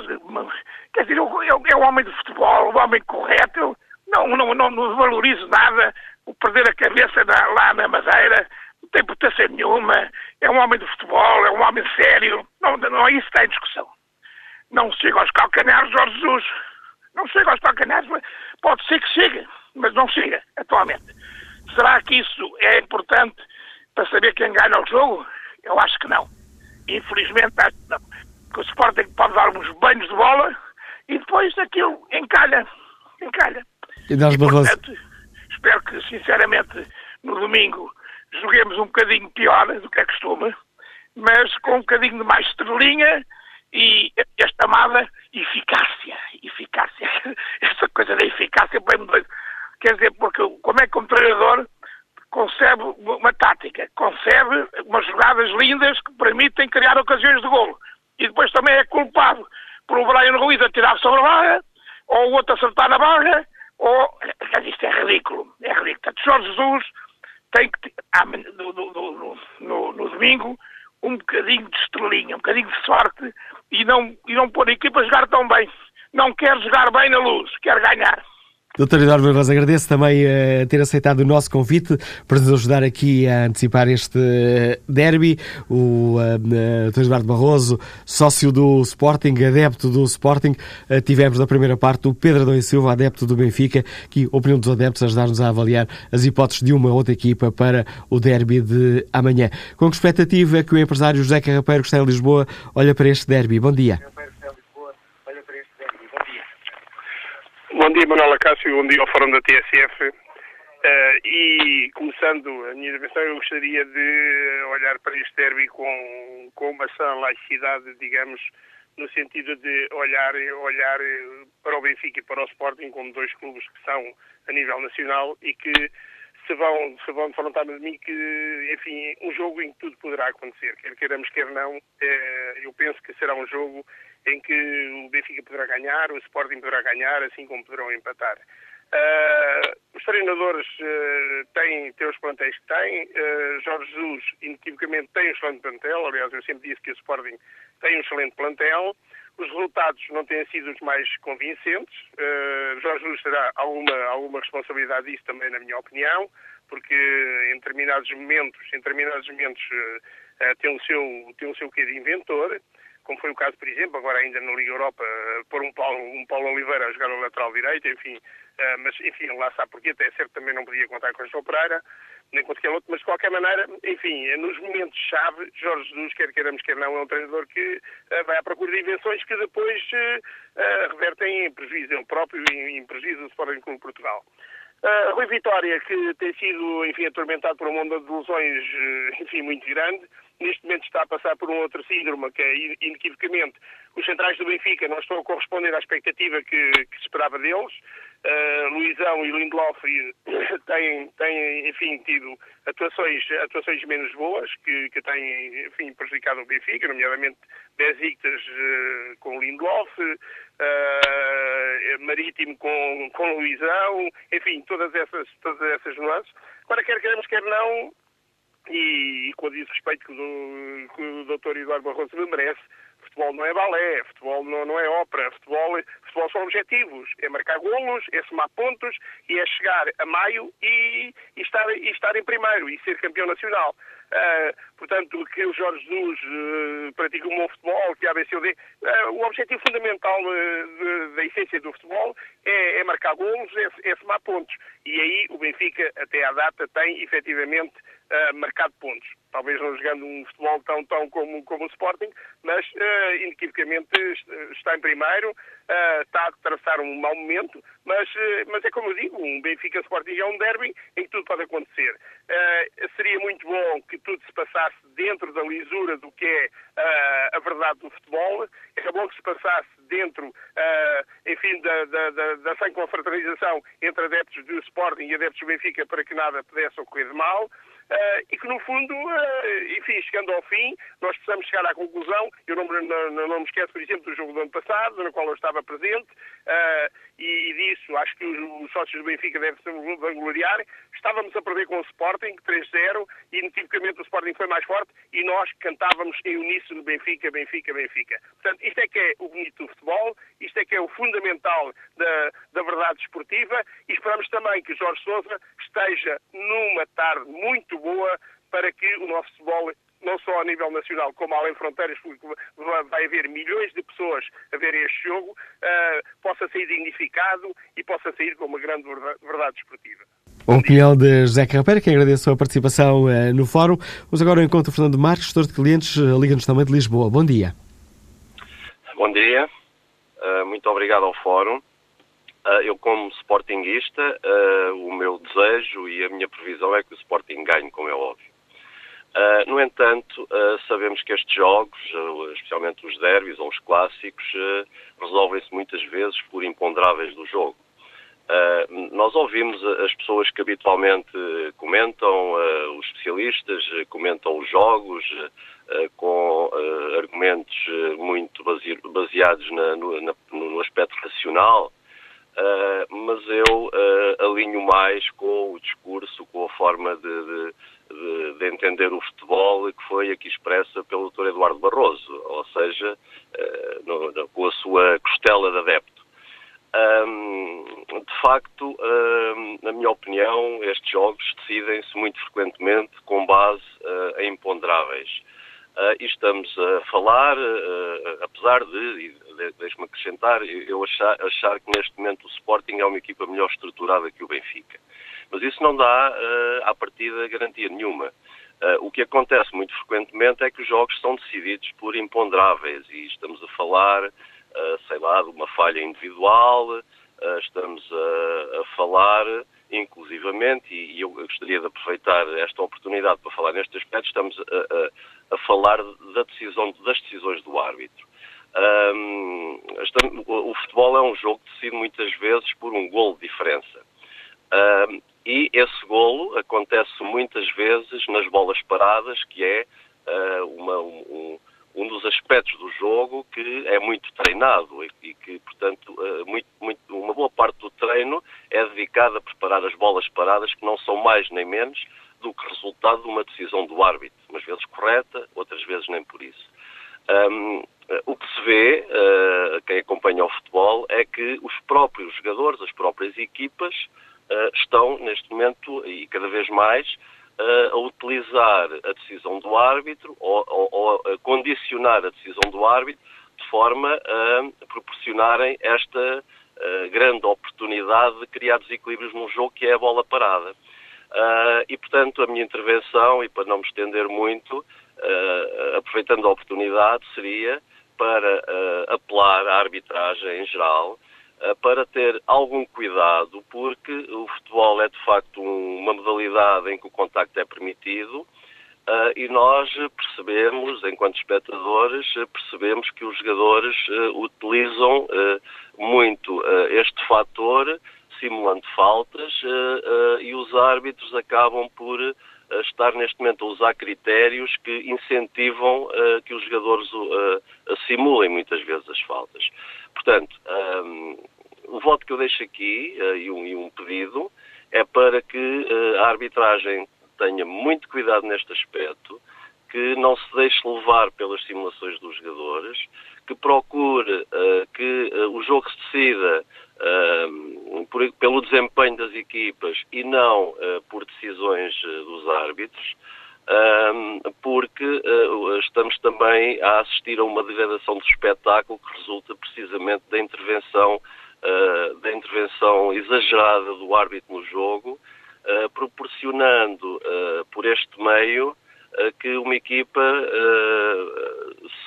quer dizer, eu, é um homem de futebol, um homem correto, eu não, não, não, não valorizo nada o perder a cabeça na, lá na Madeira, não tem importância nenhuma, é um homem de futebol, é um homem sério, não, não é isso que está em discussão. Não chega aos calcanhares Jorge Jesus. Não chega aos calcanhares, pode ser que chegue, mas não chega atualmente. Será que isso é importante para saber quem ganha o jogo? Eu acho que não. Infelizmente, acho que não. Que o Sporting pode dar uns banhos de bola e depois aquilo encalha. encalha. E nós, Barroso? espero que, sinceramente, no domingo joguemos um bocadinho pior do que é costume, mas com um bocadinho de mais estrelinha e esta amada eficácia. Eficácia. *laughs* Essa coisa da eficácia bem doido. Quer dizer, porque como é que um treinador concebe uma tática, concebe umas jogadas lindas que permitem criar ocasiões de golo. E depois também é culpado por o Brian Ruiz a tirar sobre a barra, ou o outro acertar na barra, ou... Isto é ridículo. É ridículo. Jorge Jesus tem que... Ah, no, no, no, no, domingo um bocadinho de estrelinha, um bocadinho de sorte e não, e não pôr a equipa a jogar tão bem. Não quer jogar bem na luz, quer ganhar. Doutor Eduardo Barroso, agradeço também uh, ter aceitado o nosso convite para nos ajudar aqui a antecipar este derby. O uh, Eduardo Barroso, sócio do Sporting, adepto do Sporting. Uh, tivemos na primeira parte o Pedro Adão Silva, adepto do Benfica, que opinião dos adeptos ajudar-nos a avaliar as hipóteses de uma outra equipa para o derby de amanhã. Com que expectativa que o empresário José Carrapeiro, que está em Lisboa, olha para este derby? Bom dia. Bom dia, Manuela Cássio, bom dia ao Fórum da TSF. Uh, eh, e começando a minha intervenção, eu gostaria de olhar para este derby com, com uma sã laicidade, digamos, no sentido de olhar, olhar para o Benfica e para o Sporting como dois clubes que são a nível nacional e que se vão, se vão defrontar de mim que, enfim, um jogo em que tudo poderá acontecer, quer queiramos, quer não, eh, eu penso que será um jogo em que o Benfica poderá ganhar, o Sporting poderá ganhar, assim como poderão empatar. Uh, os treinadores uh, têm, têm os plantéis que têm. Uh, Jorge Jesus, inequivocamente, tem um excelente plantel. Aliás, eu sempre disse que o Sporting tem um excelente plantel. Os resultados não têm sido os mais convincentes. Jorge Jesus terá alguma, alguma responsabilidade disso também, na minha opinião, porque em determinados momentos, em determinados momentos tem, o seu, tem o seu quê de inventor como foi o caso, por exemplo, agora ainda na Liga Europa, uh, pôr um Paulo, um Paulo Oliveira a jogar no lateral direito, enfim, uh, mas enfim, lá sabe porque até certo também não podia contar com o João Pereira, nem com outro, mas de qualquer maneira, enfim, é nos momentos-chave, Jorge Jesus, quer queiramos, quer não, é um treinador que uh, vai à procura de invenções que depois revertem em prejuízo ele próprio e em prejuízo do Sporting Clube Portugal. Uh, Rui Vitória, que tem sido, enfim, atormentado por uma onda de lesões, uh, enfim, muito grande, neste momento está a passar por um outro síndrome, que é, inequivocamente, os centrais do Benfica não estão a corresponder à expectativa que, se esperava deles. Uh, Luizão e Lindelof *coughs* têm, têm, enfim, tido atuações, atuações menos boas, que, que têm, enfim, prejudicado o Benfica, nomeadamente Besiktas uh, com Lindelof, uh, Marítimo com, com Luizão, enfim, todas essas, todas essas nuances. Agora, quer queremos, quer não, e, e com o respeito que o, que o Dr. Eduardo Barroso me merece, futebol não é balé, futebol não, não é ópera, futebol, futebol são objetivos, é marcar golos, é somar pontos e é chegar a maio e, e, estar, e estar em primeiro e ser campeão nacional. Uh, portanto, que o Jorge Jesus uh, pratica um bom futebol, que a ABCD. Uh, o objetivo fundamental uh, da essência do futebol é, é marcar golos, é, é somar pontos. E aí o Benfica, até à data, tem efetivamente uh, marcado pontos. Talvez não jogando um futebol tão, tão como, como o Sporting, mas uh, inequivocamente está em primeiro, uh, está a traçar um mau momento, mas, uh, mas é como eu digo, um Benfica Sporting é um derby em que tudo pode acontecer. seria muito bom que tudo se passasse dentro da lisura do que é a verdade do futebol, é bom que se passasse dentro, enfim, da, da, da, da sem confraternização entre adeptos do Sporting e adeptos do Benfica para que nada pudesse ocorrer de mal. Uh, e que, no fundo, uh, enfim, chegando ao fim, nós precisamos chegar à conclusão. Eu não, não, não, me esqueço, por exemplo, do jogo do ano passado, no qual eu estava presente, uh, e, e, disso acho que os, os, sócios do Benfica devem se vangloriar. Estávamos a perder com o Sporting, 3-0, e inequivocamente o Sporting foi mais forte, e nós cantávamos em uníssono Benfica, Benfica, Benfica. Portanto, isto é que é o bonito do futebol, isto é que é o fundamental da, da verdade esportiva, e esperamos também que Jorge Sousa esteja numa tarde muito boa para que o nosso futebol não só a nível nacional como além fronteiras, vai haver milhões de pessoas a ver este jogo, uh, possa sair dignificado e possa sair com uma grande verdade, esportiva. A opinião de José Carreira, que agradeço a participação uh, no fórum. Vamos agora ao encontro Fernando Marques, gestor de clientes, uh, Liga-nos também de Lisboa. Bom dia. Bom dia, muito obrigado ao fórum. Uh, eu, como sportinguista, uh, o meu desejo e a minha previsão é que o Sporting ganhe, como é óbvio. Uh, no entanto, sabemos que estes jogos, especialmente os derbys ou os clássicos, resolvem-se muitas vezes por imponderáveis do jogo. nós ouvimos as pessoas que habitualmente comentam, os especialistas comentam os jogos com argumentos muito baseados no aspecto racional, Uh, mas eu uh, alinho mais com o discurso, com a forma de, de, de, de, entender o futebol que foi aqui expressa pelo Dr. Eduardo Barroso, ou seja, uh, no, no, com a sua costela de adepto. Um, de facto, na minha opinião, estes jogos decidem-se muito frequentemente com base em imponderáveis. Uh, e estamos a falar, apesar de deixe-me acrescentar, eu achar, achar, que neste momento o Sporting é uma equipa melhor estruturada que o Benfica. Mas isso não dá, uh, à partida, garantia nenhuma. Uh, o que acontece muito frequentemente é que os jogos são decididos por imponderáveis e estamos a falar, uh, sei lá, de uma falha individual, estamos a, a falar inclusivamente, e, e, eu gostaria de aproveitar esta oportunidade para falar neste aspecto, estamos a, a, a falar da decisão, das decisões do árbitro. Um, o, futebol é um jogo decidido muitas vezes por um golo de diferença. Um, e esse golo acontece muitas vezes nas bolas paradas, que é uh, uma, um, um dos aspectos do jogo que é muito treinado e, e que, portanto, uh, muito, muito, uma boa parte do treino é dedicada a preparar as bolas paradas, que não são mais nem menos do que resultado de uma decisão do árbitro, umas vezes correta, outras vezes nem por isso. Um, o que se vê, uh, quem acompanha o futebol, é que os próprios jogadores, as próprias equipas, uh, estão neste momento e cada vez mais a utilizar a decisão do árbitro ou, ou, ou, a condicionar a decisão do árbitro de forma a proporcionarem esta grande oportunidade de criar desequilíbrios num jogo que é a bola parada. e, portanto, a minha intervenção, e para não me estender muito, aproveitando a oportunidade, seria para apelar à arbitragem em geral eh, para ter algum cuidado, porque o futebol é de facto uma modalidade em que o contacto é permitido uh, e nós percebemos, enquanto espectadores, percebemos que os jogadores uh, utilizam uh, muito este fator, simulando faltas, e os árbitros acabam por estar neste momento a usar critérios que incentivam que os jogadores simulem muitas vezes as faltas. Portanto, um, o voto que eu deixo aqui uh, e, um, e, um, pedido é para que uh, a arbitragem tenha muito cuidado neste aspecto, que não se deixe levar pelas simulações dos jogadores, que procure uh, que o jogo se decida por, pelo desempenho das equipas e não por decisões dos árbitros porque uh, estamos também a assistir a uma degradação do espetáculo que resulta precisamente da intervenção, uh, da intervenção exagerada do árbitro no jogo, uh, proporcionando por este meio que uma equipa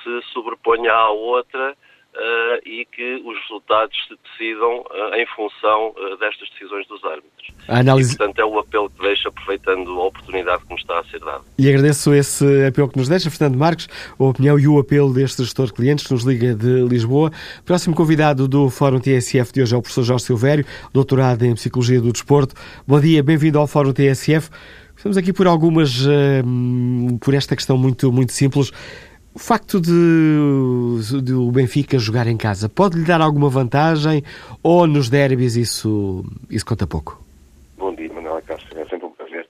se sobreponha à outra Uh, e que os resultados se decidam uh, em função uh, destas decisões dos árbitros. A análise... E, portanto, é o apelo que deixo, aproveitando a oportunidade que me está a ser dada. E agradeço esse apelo que nos deixa, Fernando Marques, a opinião e o apelo deste gestor de clientes que nos liga de Lisboa. Próximo convidado do Fórum TSF de hoje é o professor Jorge Silvério, doutorado em Psicologia do Desporto. Bom dia, bem-vindo ao Fórum TSF. Estamos aqui por algumas, por esta questão muito, muito simples. O facto de, de, o Benfica jogar em casa pode lhe dar alguma vantagem ou nos derbys isso, isso conta pouco? Bom dia, Manuela Castro, é sempre um prazer.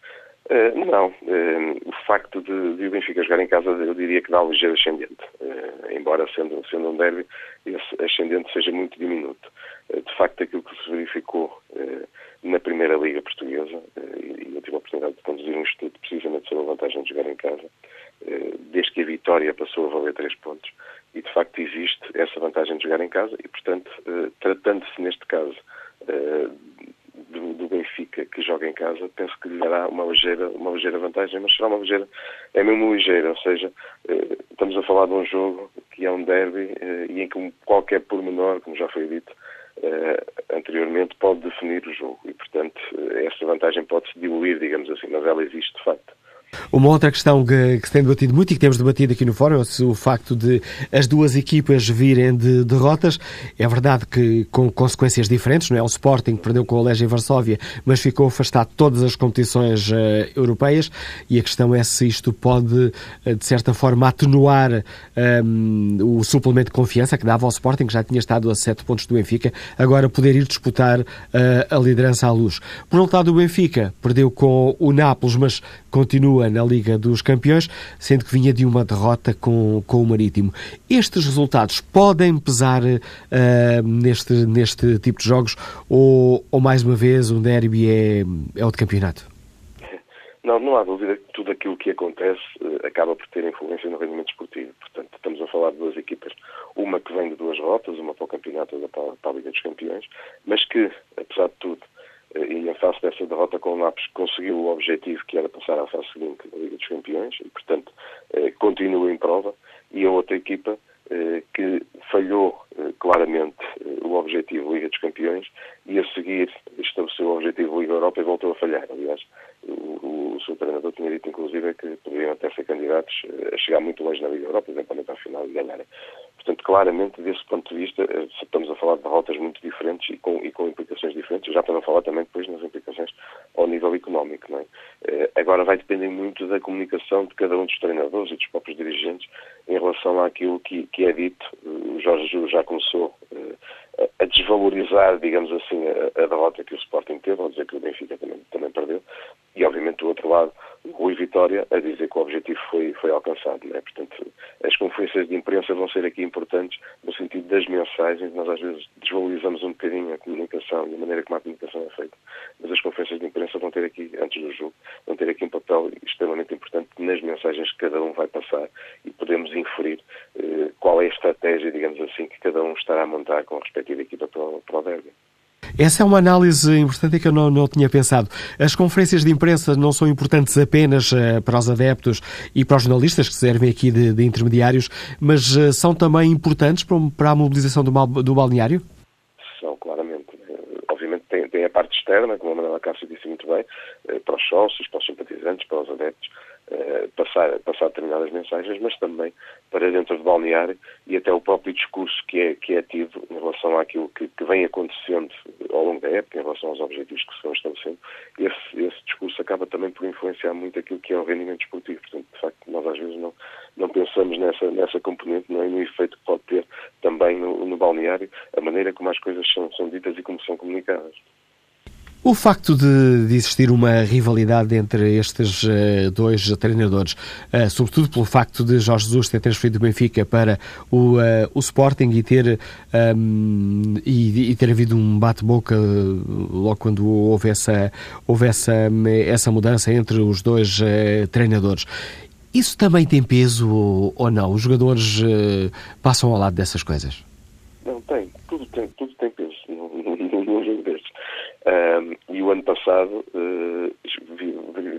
Uh, não, uh, o facto de, de, o Benfica jogar em casa eu diria que dá um ligeiro ascendente, uh, embora sendo, sendo um derby esse ascendente seja muito diminuto. de facto, aquilo que se verificou na Primeira Liga Portuguesa, e eu tive a oportunidade de conduzir um estudo precisamente sobre a vantagem de jogar em casa, desde que a vitória passou a valer três pontos. E, de facto, existe essa vantagem de jogar em casa e, portanto, eh, tratando-se, neste caso, eh, do, do, Benfica que joga em casa, penso que lhe dará uma ligeira, uma ligeira vantagem, mas será uma ligeira, é mesmo ligeira, ou seja, estamos a falar de um jogo que é um derby e em que qualquer pormenor, como já foi dito, anteriormente pode definir o jogo e, portanto, essa vantagem pode-se diluir, digamos assim, mas ela existe de facto. Uma outra questão que, que, se tem debatido muito e que temos debatido aqui no fórum é o facto de as duas equipas virem de derrotas. É verdade que com consequências diferentes, não é? O Sporting perdeu com o Legia Varsóvia, mas ficou afastado de todas as competições uh, europeias e a questão é se isto pode, uh, de certa forma, atenuar um, ehm, o suplemento de confiança que dava ao Sporting, que já tinha estado a sete pontos do Benfica, agora poder ir disputar uh, a liderança à luz. Por outro lado, o Benfica perdeu com o Nápoles, mas continua na Liga dos Campeões, sendo que vinha de uma derrota com, com o Marítimo. Estes resultados podem pesar uh, neste, neste tipo de jogos ou, ou, mais uma vez, um derby é, é o de campeonato? Não, não há dúvida que tudo aquilo que acontece uh, acaba por ter influência no rendimento esportivo. Portanto, estamos a falar de duas equipas, uma que vem de duas rotas, uma para o campeonato e outra para a Liga dos Campeões, mas que, apesar de tudo, e em face dessa derrota com o Nápoles conseguiu o objetivo que era passar à fase seguinte da Liga dos Campeões e, portanto, eh, continua em prova e a outra equipa eh, que falhou eh, claramente o objetivo Liga dos Campeões e a seguir estabeleceu o objetivo Liga Europa e voltou a falhar. Aliás, o, o seu treinador tinha dito, inclusive, que poderiam até ser candidatos a chegar muito longe na Liga Europa, eventualmente à final e ganharem. Portanto, claramente, desse ponto de vista, eh, estamos a falar de derrotas muito diferentes e com, e com implicações diferentes, já para não falar também depois nas implicações ao nível económico. Não é? Eh, agora vai depender muito da comunicação de cada um dos treinadores e dos próprios dirigentes em relação àquilo que, que é dito. O Jorge Júlio já começou eh, a desvalorizar, digamos assim, a, a, derrota que o Sporting teve, ou dizer que o Benfica também, também perdeu, e obviamente do outro lado Rui Vitória a dizer que o objetivo foi, foi alcançado. Não é? Portanto, as conferências de imprensa vão ser aqui importantes no sentido das mensagens. Nós às vezes desvalorizamos um bocadinho a comunicação e a maneira como a comunicação é feita. Mas as conferências de imprensa vão ter aqui, antes do jogo, vão ter aqui um papel extremamente importante nas mensagens que cada um vai passar e podemos inferir eh, qual é a estratégia, digamos assim, que cada um estará a montar com a respectiva equipa para o, para o derby. Essa é uma análise importante que eu não, não tinha pensado. As conferências de imprensa não são importantes apenas uh, para os adeptos e para os jornalistas, que servem aqui de, de intermediários, mas uh, são também importantes para, para a mobilização do, do, balneário? São, claramente. Obviamente tem, tem, a parte externa, como a Manuela Cássio disse muito bem, para os sócios, para os simpatizantes, para os adeptos, eh, passar, passar determinadas mensagens, mas também para dentro do balneário e até o próprio discurso que é, que é tido em relação àquilo que, que vem acontecendo ao longo da época, em relação aos objetivos que se vão estabelecendo, esse, esse discurso acaba também por influenciar muito aquilo que é o rendimento esportivo. Portanto, de facto, nós às vezes não, não pensamos nessa, nessa componente, não é? no efeito que pode ter também no, no balneário, a maneira como as coisas são, são ditas e como são comunicadas. O facto de, de, existir uma rivalidade entre estes uh, dois treinadores, uh, sobretudo pelo facto de Jorge Jesus ter transferido do Benfica para o, uh, o Sporting e ter, um, e, e, ter havido um bate-boca logo quando houve essa, houve essa, essa mudança entre os dois treinadores. Isso também tem peso ou, ou não? Os jogadores passam ao lado dessas coisas? Não, tem. Tudo tem, tudo tem peso num jogo destes. Um, e o ano passado uh,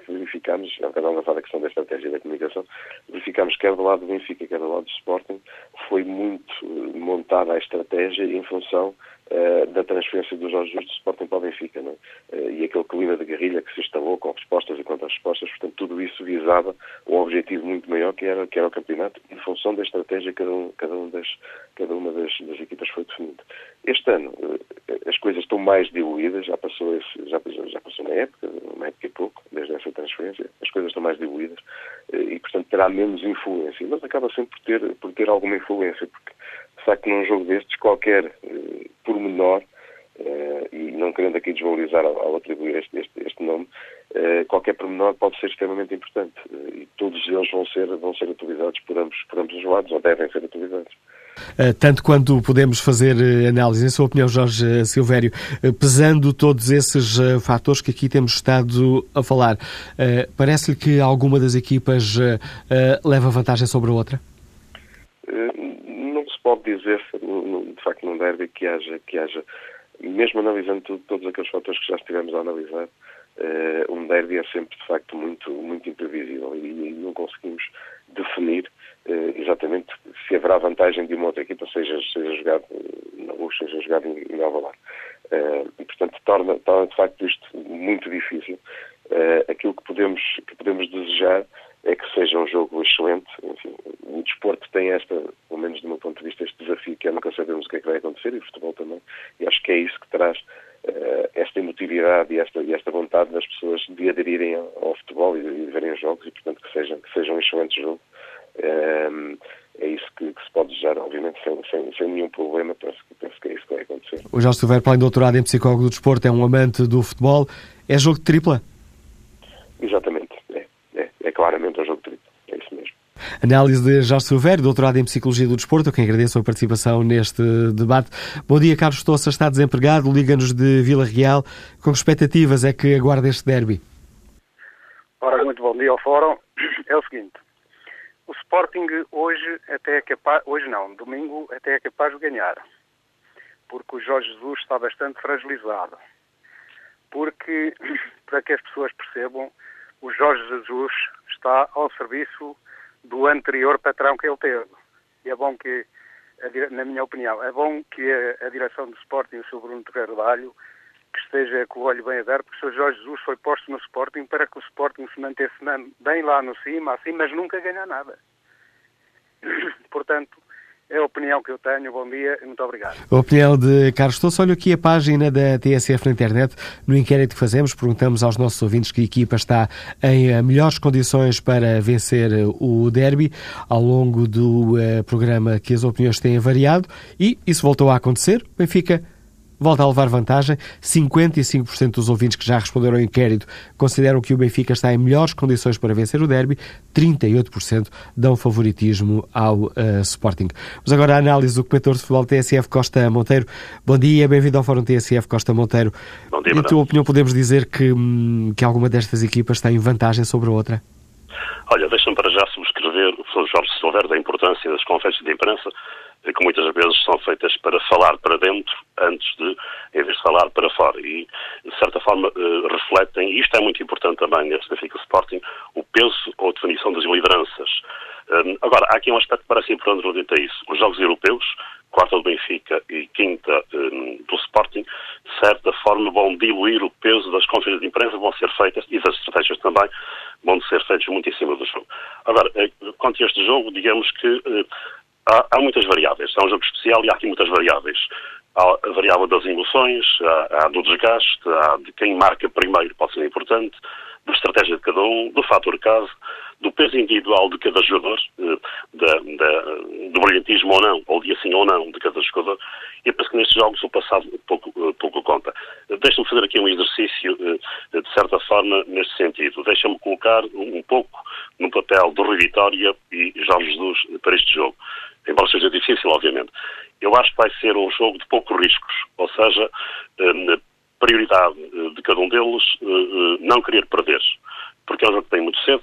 verificámos, não estava a falar da questão da estratégia da comunicação, verificámos quer do lado do Benfica, quer do lado do Sporting, foi muito uh, montada a estratégia em função uh, da transferência dos Jorge Jesus do Sporting para o Benfica, não é? e aquele clima de guerrilha que se instalou com respostas e contra-respostas, portanto tudo isso visava um objetivo muito maior que era, que era o campeonato, em função da estratégia que cada, um, cada, um cada uma das, das equipas foi definindo. Este ano as coisas estão mais diluídas, já passou, esse, já, já passou uma época, uma época e pouco, desde essa transferência, as coisas estão mais diluídas eh, e, portanto, terá menos influência. Mas acaba sempre por ter, por ter alguma influência, porque, de facto, num jogo destes, qualquer uh, pormenor, uh, e não querendo aqui desvalorizar ao, atribuir este, este, este nome, uh, qualquer pormenor pode ser extremamente importante e todos eles vão ser, vão ser utilizados por ambos, por ambos os lados, ou devem ser utilizados. Eh, tanto quanto podemos fazer eh, análise. Em sua opinião, Jorge eh, Silvério, pesando todos esses fatores que aqui temos estado a falar, parece-lhe que alguma das equipas leva vantagem sobre a outra? Não se pode dizer, de facto, num derby que haja, que haja mesmo analisando todos aqueles fatores que já estivemos a analisar, um derby é sempre, de facto, muito, muito imprevisível e não conseguimos definir exatamente se haverá vantagem de uma outra equipa, seja, seja jogado na Luz seja jogado em, em Alvalade. Uh, e, portanto, torna, torna de facto isto muito difícil. Uh, aquilo que podemos, que podemos desejar é que seja um jogo excelente. Enfim, o desporto tem esta, pelo menos do meu ponto de vista, este desafio que é nunca sabemos o que é que vai acontecer, e o futebol também, e acho que é isso que traz uh, esta emotividade e esta, e esta vontade das pessoas de aderirem ao, futebol e de, de verem os jogos, e portanto que seja, que seja um excelente jogo. Uh, é isso que, que, se pode desejar, obviamente, sem, sem, sem nenhum problema. Penso, penso, que é isso que vai acontecer. O Jorge Silveira, para além de doutorado em psicólogo do desporto, é um amante do futebol. É jogo de tripla? Exatamente. Claramente um jogo de tripla. É isso mesmo. Análise de Jorge Silveira, doutorado em Psicologia do Desporto, a quem agradeço a participação neste debate. Bom dia, Carlos Toça, está desempregado, liga-nos de Vila Real. Com que expectativas é que aguarda este derby? Ora, muito bom dia ao Fórum. *clears throat* É o seguinte, o Sporting hoje até é capaz, hoje não, domingo até é capaz de ganhar, porque o Jorge Jesus está bastante fragilizado. Porque, *clears throat* para que as pessoas percebam, o Jorge Jesus está ao serviço do anterior patrão que ele teve. E é bom que, na minha opinião, é bom que a, direção do Sporting, o Sr. Bruno Carvalho, que esteja com o olho bem aberto, porque o Sr. Jorge Jesus foi posto no Sporting para que o Sporting se mantesse bem lá no cima, assim, mas nunca ganhar nada. *coughs* Portanto, é a opinião que eu tenho. Bom dia e muito obrigado. A opinião de Carlos Tosso. Olha aqui a página da TSF na internet. No inquérito que fazemos, perguntamos aos nossos ouvintes que equipa está em eh, melhores condições para vencer eh, o derby. Ao longo do uh, programa que as opiniões têm variado e isso voltou a acontecer. Benfica volta a levar vantagem. 55% dos ouvintes que já responderam ao inquérito consideram que o Benfica está em melhores condições para vencer o derby. 38% dão favoritismo ao uh, Sporting. Mas agora a análise do comentador de futebol TSF Costa Monteiro. Bom dia, bem-vindo ao Fórum TSF Costa Monteiro. Bom dia, em tua opinião, podemos dizer que, hum, que alguma destas equipas tem vantagem sobre a outra? Olha, deixa-me para já subscrever o professor Jorge Silveira da importância das conferências de imprensa que muitas vezes são feitas para falar para dentro antes de, em vez de falar para fora. E, de certa forma, uh, refletem, e isto é muito importante também neste Benfica Sporting, o peso ou definição das lideranças. Um, agora, há aqui um aspecto que parece importante relativamente a isso. Os Jogos Europeus, quarta do Benfica e quinta um, do Sporting, de certa forma vão diluir o peso das conferências de imprensa, vão ser feitas, e das estratégias também, vão ser feitas muito em cima do jogo. Agora, eh, quanto a este jogo, digamos que uh, há, há, muitas variáveis. É um jogo especial e há aqui muitas variáveis. Há a variável das emoções, há, há do desgaste, há de quem marca primeiro pode ser importante, da estratégia de cada um, do fator caso, do peso individual de cada jogador, eh, do brilhantismo ou não, ou de assim ou não de cada jogador. E eu penso que nestes jogos o passado pouco, eh, pouco conta. Deixa-me fazer aqui um exercício, eh, de certa forma, neste sentido. Deixa-me colocar um pouco no papel do Rui Vitória e Jorge Jesus para este jogo embora seja difícil, obviamente. Eu acho que vai ser um jogo de poucos riscos, ou seja, eh, prioridade eh, de cada um deles eh, não querer perder, porque é um jogo que tem muito cedo,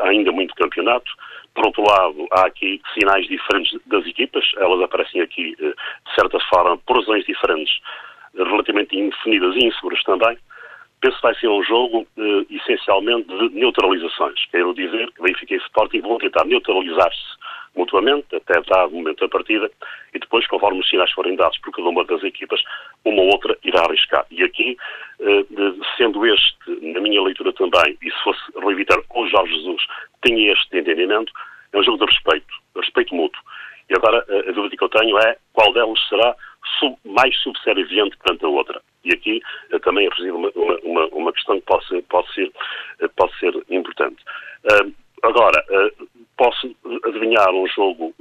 há ainda muito campeonato. Por outro lado, há aqui sinais diferentes das equipas, elas aparecem aqui, de certa forma, por razões diferentes, relativamente indefinidas e inseguras também. Penso que vai ser um jogo essencialmente de neutralizações. Quero dizer que Benfica e Sporting vão tentar neutralizar-se mutuamente, até dado momento da partida, e depois, conforme os sinais forem dados por cada uma das equipas, uma ou outra irá arriscar. E aqui, eh, sendo este, na minha leitura também, e se fosse Rui Vitor ou Jorge Jesus, tem este entendimento, é um jogo de respeito, respeito mútuo. E agora, a dúvida que eu tenho é qual delas será sub, mais subserviente perante a outra. E aqui também reside uma, uma, uma, questão que pode ser, ser, uh, pode ser importante. Agora, posso adivinhar um jogo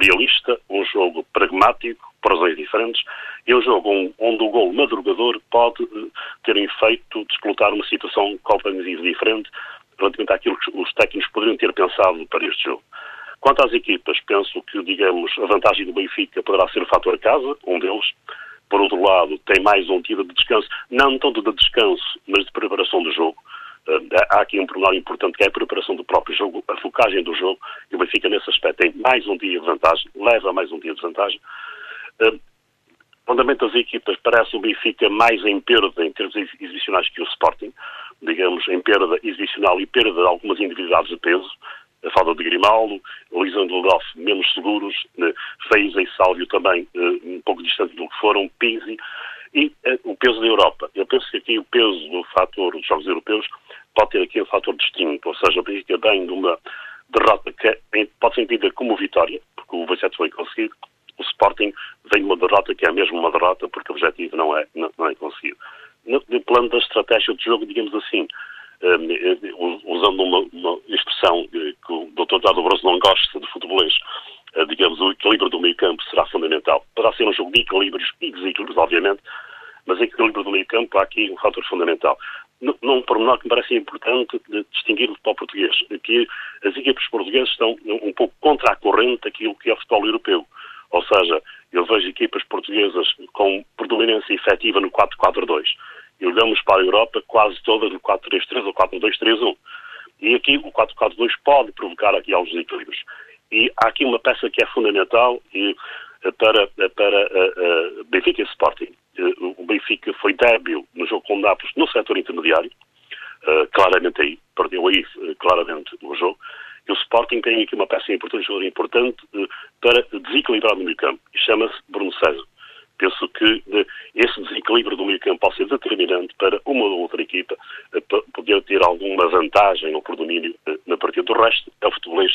realista, um jogo pragmático, razões diferentes, e um jogo onde o gol madrugador pode ter um efeito de explotar uma situação completamente diferente relativamente àquilo que os técnicos poderiam ter pensado para este jogo. Quanto às equipas, penso que, digamos, a vantagem do Benfica poderá ser o fator casa, um deles. Por outro lado, tem mais um dia de descanso, não tanto de descanso, mas de preparação do jogo. Uh, há aqui um pormenor importante que é a preparação do próprio jogo, a focagem do jogo, e o Benfica, nesse aspecto, tem mais um dia de vantagem, leva mais um dia de vantagem. Uh, Fundamento das equipas parece o Benfica mais em perda em termos exibicionais que o Sporting, digamos, em perda exibicional e perda de algumas individualidades de peso, a falta de Grimaldo, Lisandro Loff menos seguros, né, Feiza e Sálvio também um pouco distante do que foram, Pizzi, e o peso da Europa. Eu penso que aqui o peso do fator dos Jogos Europeus pode ter aqui um fator distinto, ou seja, o Benfica vem de uma derrota que é, pode ser entendida como vitória, porque o Vicente foi conseguido, o Sporting vem de uma derrota que é mesmo uma derrota, porque o objetivo não é, não, é conseguido. No, plano da estratégia de jogo, digamos assim, um, usando uma, uma, expressão que o Dr. Dado Bronze não gosta de futebolês, uh, digamos, o equilíbrio do meio campo será fundamental. Poderá ser um jogo de equilíbrios e desequilíbrios, obviamente, mas equilíbrio do meio campo há aqui um fator fundamental num pormenor que me parece importante distinguir o futebol português, que as equipes portuguesas estão um pouco contra a corrente daquilo que é o futebol europeu. Ou seja, eu vejo equipas portuguesas com predominância efetiva no 4-4-2. E olhamos para a Europa quase todas no 4-3-3 ou 4-2-3-1. E aqui o 4-4-2 pode provocar aqui alguns equilíbrios. E há aqui uma peça que é fundamental e, eh, para, eh, para uh, uh, Benfica e Sporting o Benfica foi débil no jogo com o Nápoles no setor intermediário, uh, claramente aí, perdeu aí uh, claramente o jogo, e o Sporting tem aqui uma peça importante, um jogador importante uh, para desequilibrar no meio campo, chama-se Bruno César. Penso que esse desequilíbrio do meio campo pode ser determinante para uma ou outra equipa poder ter alguma vantagem ou predomínio na partida. Do resto, é o futebolês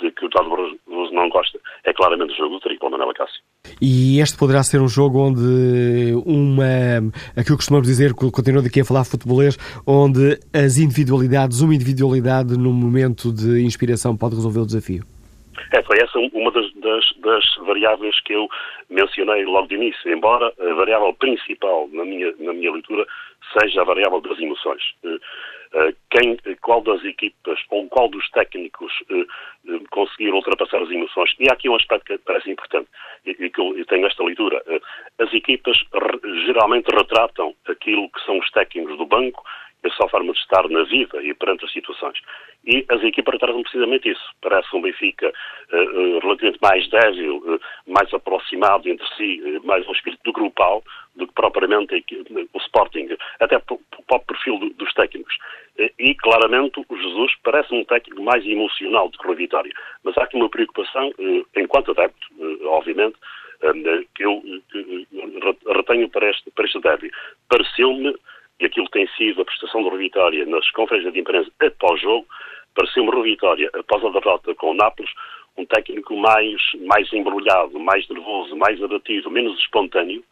de que o Dado Barroso não gosta, é claramente o jogo do triplo Manuela Cássio. E este poderá ser um jogo onde uma, aquilo que costumamos dizer, continuando aqui a falar futebolês, onde as individualidades, uma individualidade no momento de inspiração pode resolver o desafio. É, foi essa uma das, das, das, variáveis que eu mencionei logo de início, embora a variável principal na minha, na minha leitura seja a variável das emoções. Eh, eh, quem, qual das equipas ou qual dos técnicos eh, conseguir ultrapassar as emoções. E há aqui um aspecto que parece importante e que eu tenho esta leitura. As equipas geralmente retratam aquilo que são os técnicos do banco a sua forma de estar na vida e perante as situações. E as equipas retratam precisamente isso. Parece um Benfica uh, relativamente mais débil, uh, mais aproximado entre si, uh, mais um espírito do grupal do que propriamente o Sporting, até o próprio perfil do, dos técnicos. E, claramente, o Jesus parece um técnico mais emocional do que o Vitória. Mas há aqui uma preocupação, enquanto adepto, obviamente, que eu retenho para este, para este derby. Pareceu-me e aquilo tem sido a prestação do Vitória nas conferências de imprensa após jogo, pareceu-me Rui Vitória, após a derrota com o Nápoles, um técnico mais, mais embrulhado, mais nervoso, mais abatido, menos espontâneo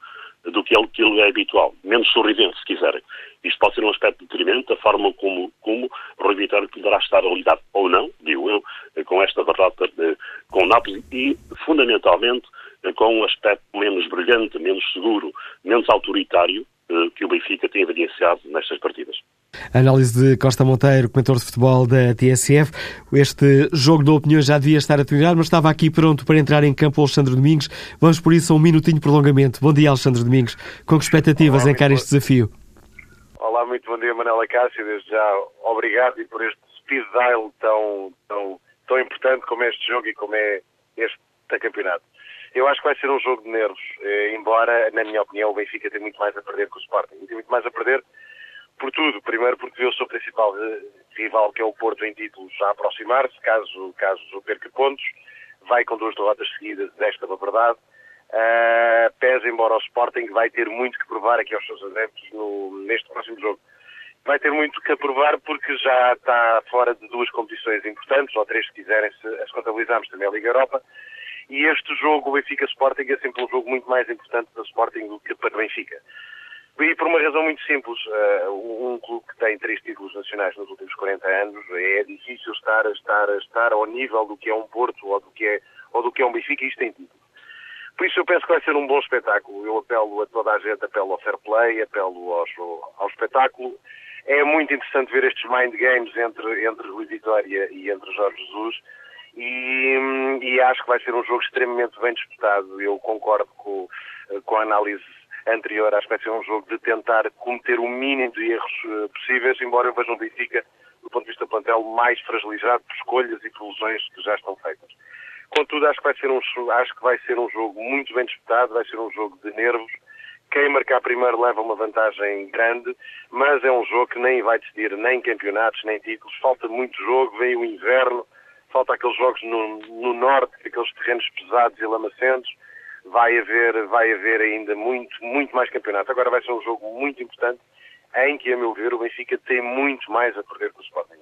do que ele, que ele é habitual, menos sorridente, se quiserem. Isto pode ser um aspecto determinante da forma como, como Rui Vitória poderá estar a lidar, ou não, digo eu, com esta derrota de, com o Nápoles e, fundamentalmente, com um aspecto menos brilhante, menos seguro, menos autoritário, eh, que o Benfica tem evidenciado nestas partidas. Análise de Costa Monteiro, comentador de futebol da TSF. Este jogo de opinião já devia estar a terminar, mas estava aqui pronto para entrar em campo o Alexandre Domingos. Vamos por isso a um minutinho de prolongamento. Bom dia, Alexandre Domingos. Com que expectativas Olá, encara este desafio? Olá, muito bom dia, Manela Cássio. Desde já, obrigado e por este speed dial tão, tão, tão importante como é este jogo e como é este campeonato. Eu acho que vai ser um jogo de nervos, eh, embora, na minha opinião, o Benfica tem muito mais a perder que o Sporting. Tem muito mais a perder por tudo. Primeiro porque vê o seu principal rival, que é o Porto, em títulos a aproximar-se, caso, caso perca pontos. Vai com duas derrotas seguidas desta verdade. Uh, pese embora o Sporting vai ter muito que provar aqui aos seus adeptos no, neste próximo jogo. Vai ter muito que provar porque já está fora de duas competições importantes, ou três se quiserem, se as contabilizarmos também a Liga Europa. E este jogo, o Benfica Sporting, é sempre um jogo muito mais importante para o Sporting do que para o Benfica. E por uma razão muito simples, uh, um clube que tem três títulos nacionais nos últimos 40 anos, é difícil estar, estar, estar ao nível do que é um Porto ou do que é, ou do que é um Benfica, e isto tem título. Por isso eu penso que vai ser um bom espetáculo. Eu apelo a toda a gente, apelo ao fair play, apelo aos, ao espetáculo. É muito interessante ver estes mind games entre, entre Rui Vitória e entre Jorge Jesus e, e, acho que vai ser um jogo extremamente bem disputado. Eu concordo com, com a análise anterior, acho que vai ser um jogo de tentar cometer o mínimo de erros uh, possíveis, embora eu veja um Benfica, do ponto de vista plantel, mais fragilizado por escolhas e por lesões que já estão feitas. Contudo, acho que vai ser um, acho que vai ser um jogo muito bem disputado, vai ser um jogo de nervos. Quem marcar primeiro leva uma vantagem grande, mas é um jogo que nem vai decidir nem campeonatos, nem títulos. Falta muito jogo, vem o inverno, falta aqueles jogos no, no norte, aqueles terrenos pesados e lamacentos. Vai haver, vai haver ainda muito, muito mais campeonato. Agora vai ser um jogo muito importante em que, a meu ver, o Benfica tem muito mais a perder que o Sporting.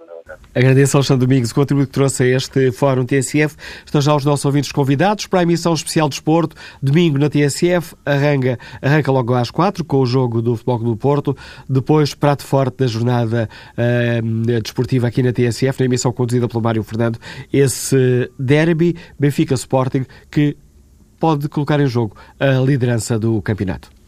Agradeço ao Alexandre Domingos o contributo que trouxe a este Fórum TSF. Estão já os nossos ouvintes convidados para a emissão especial de esporto, domingo na TSF, arranca, arranca logo às quatro com o jogo do Futebol do Porto, depois prato forte da jornada uh, desportiva aqui na TSF, na emissão conduzida pelo Mário Fernando, esse derby Benfica-Sporting que pode colocar em jogo a liderança do campeonato.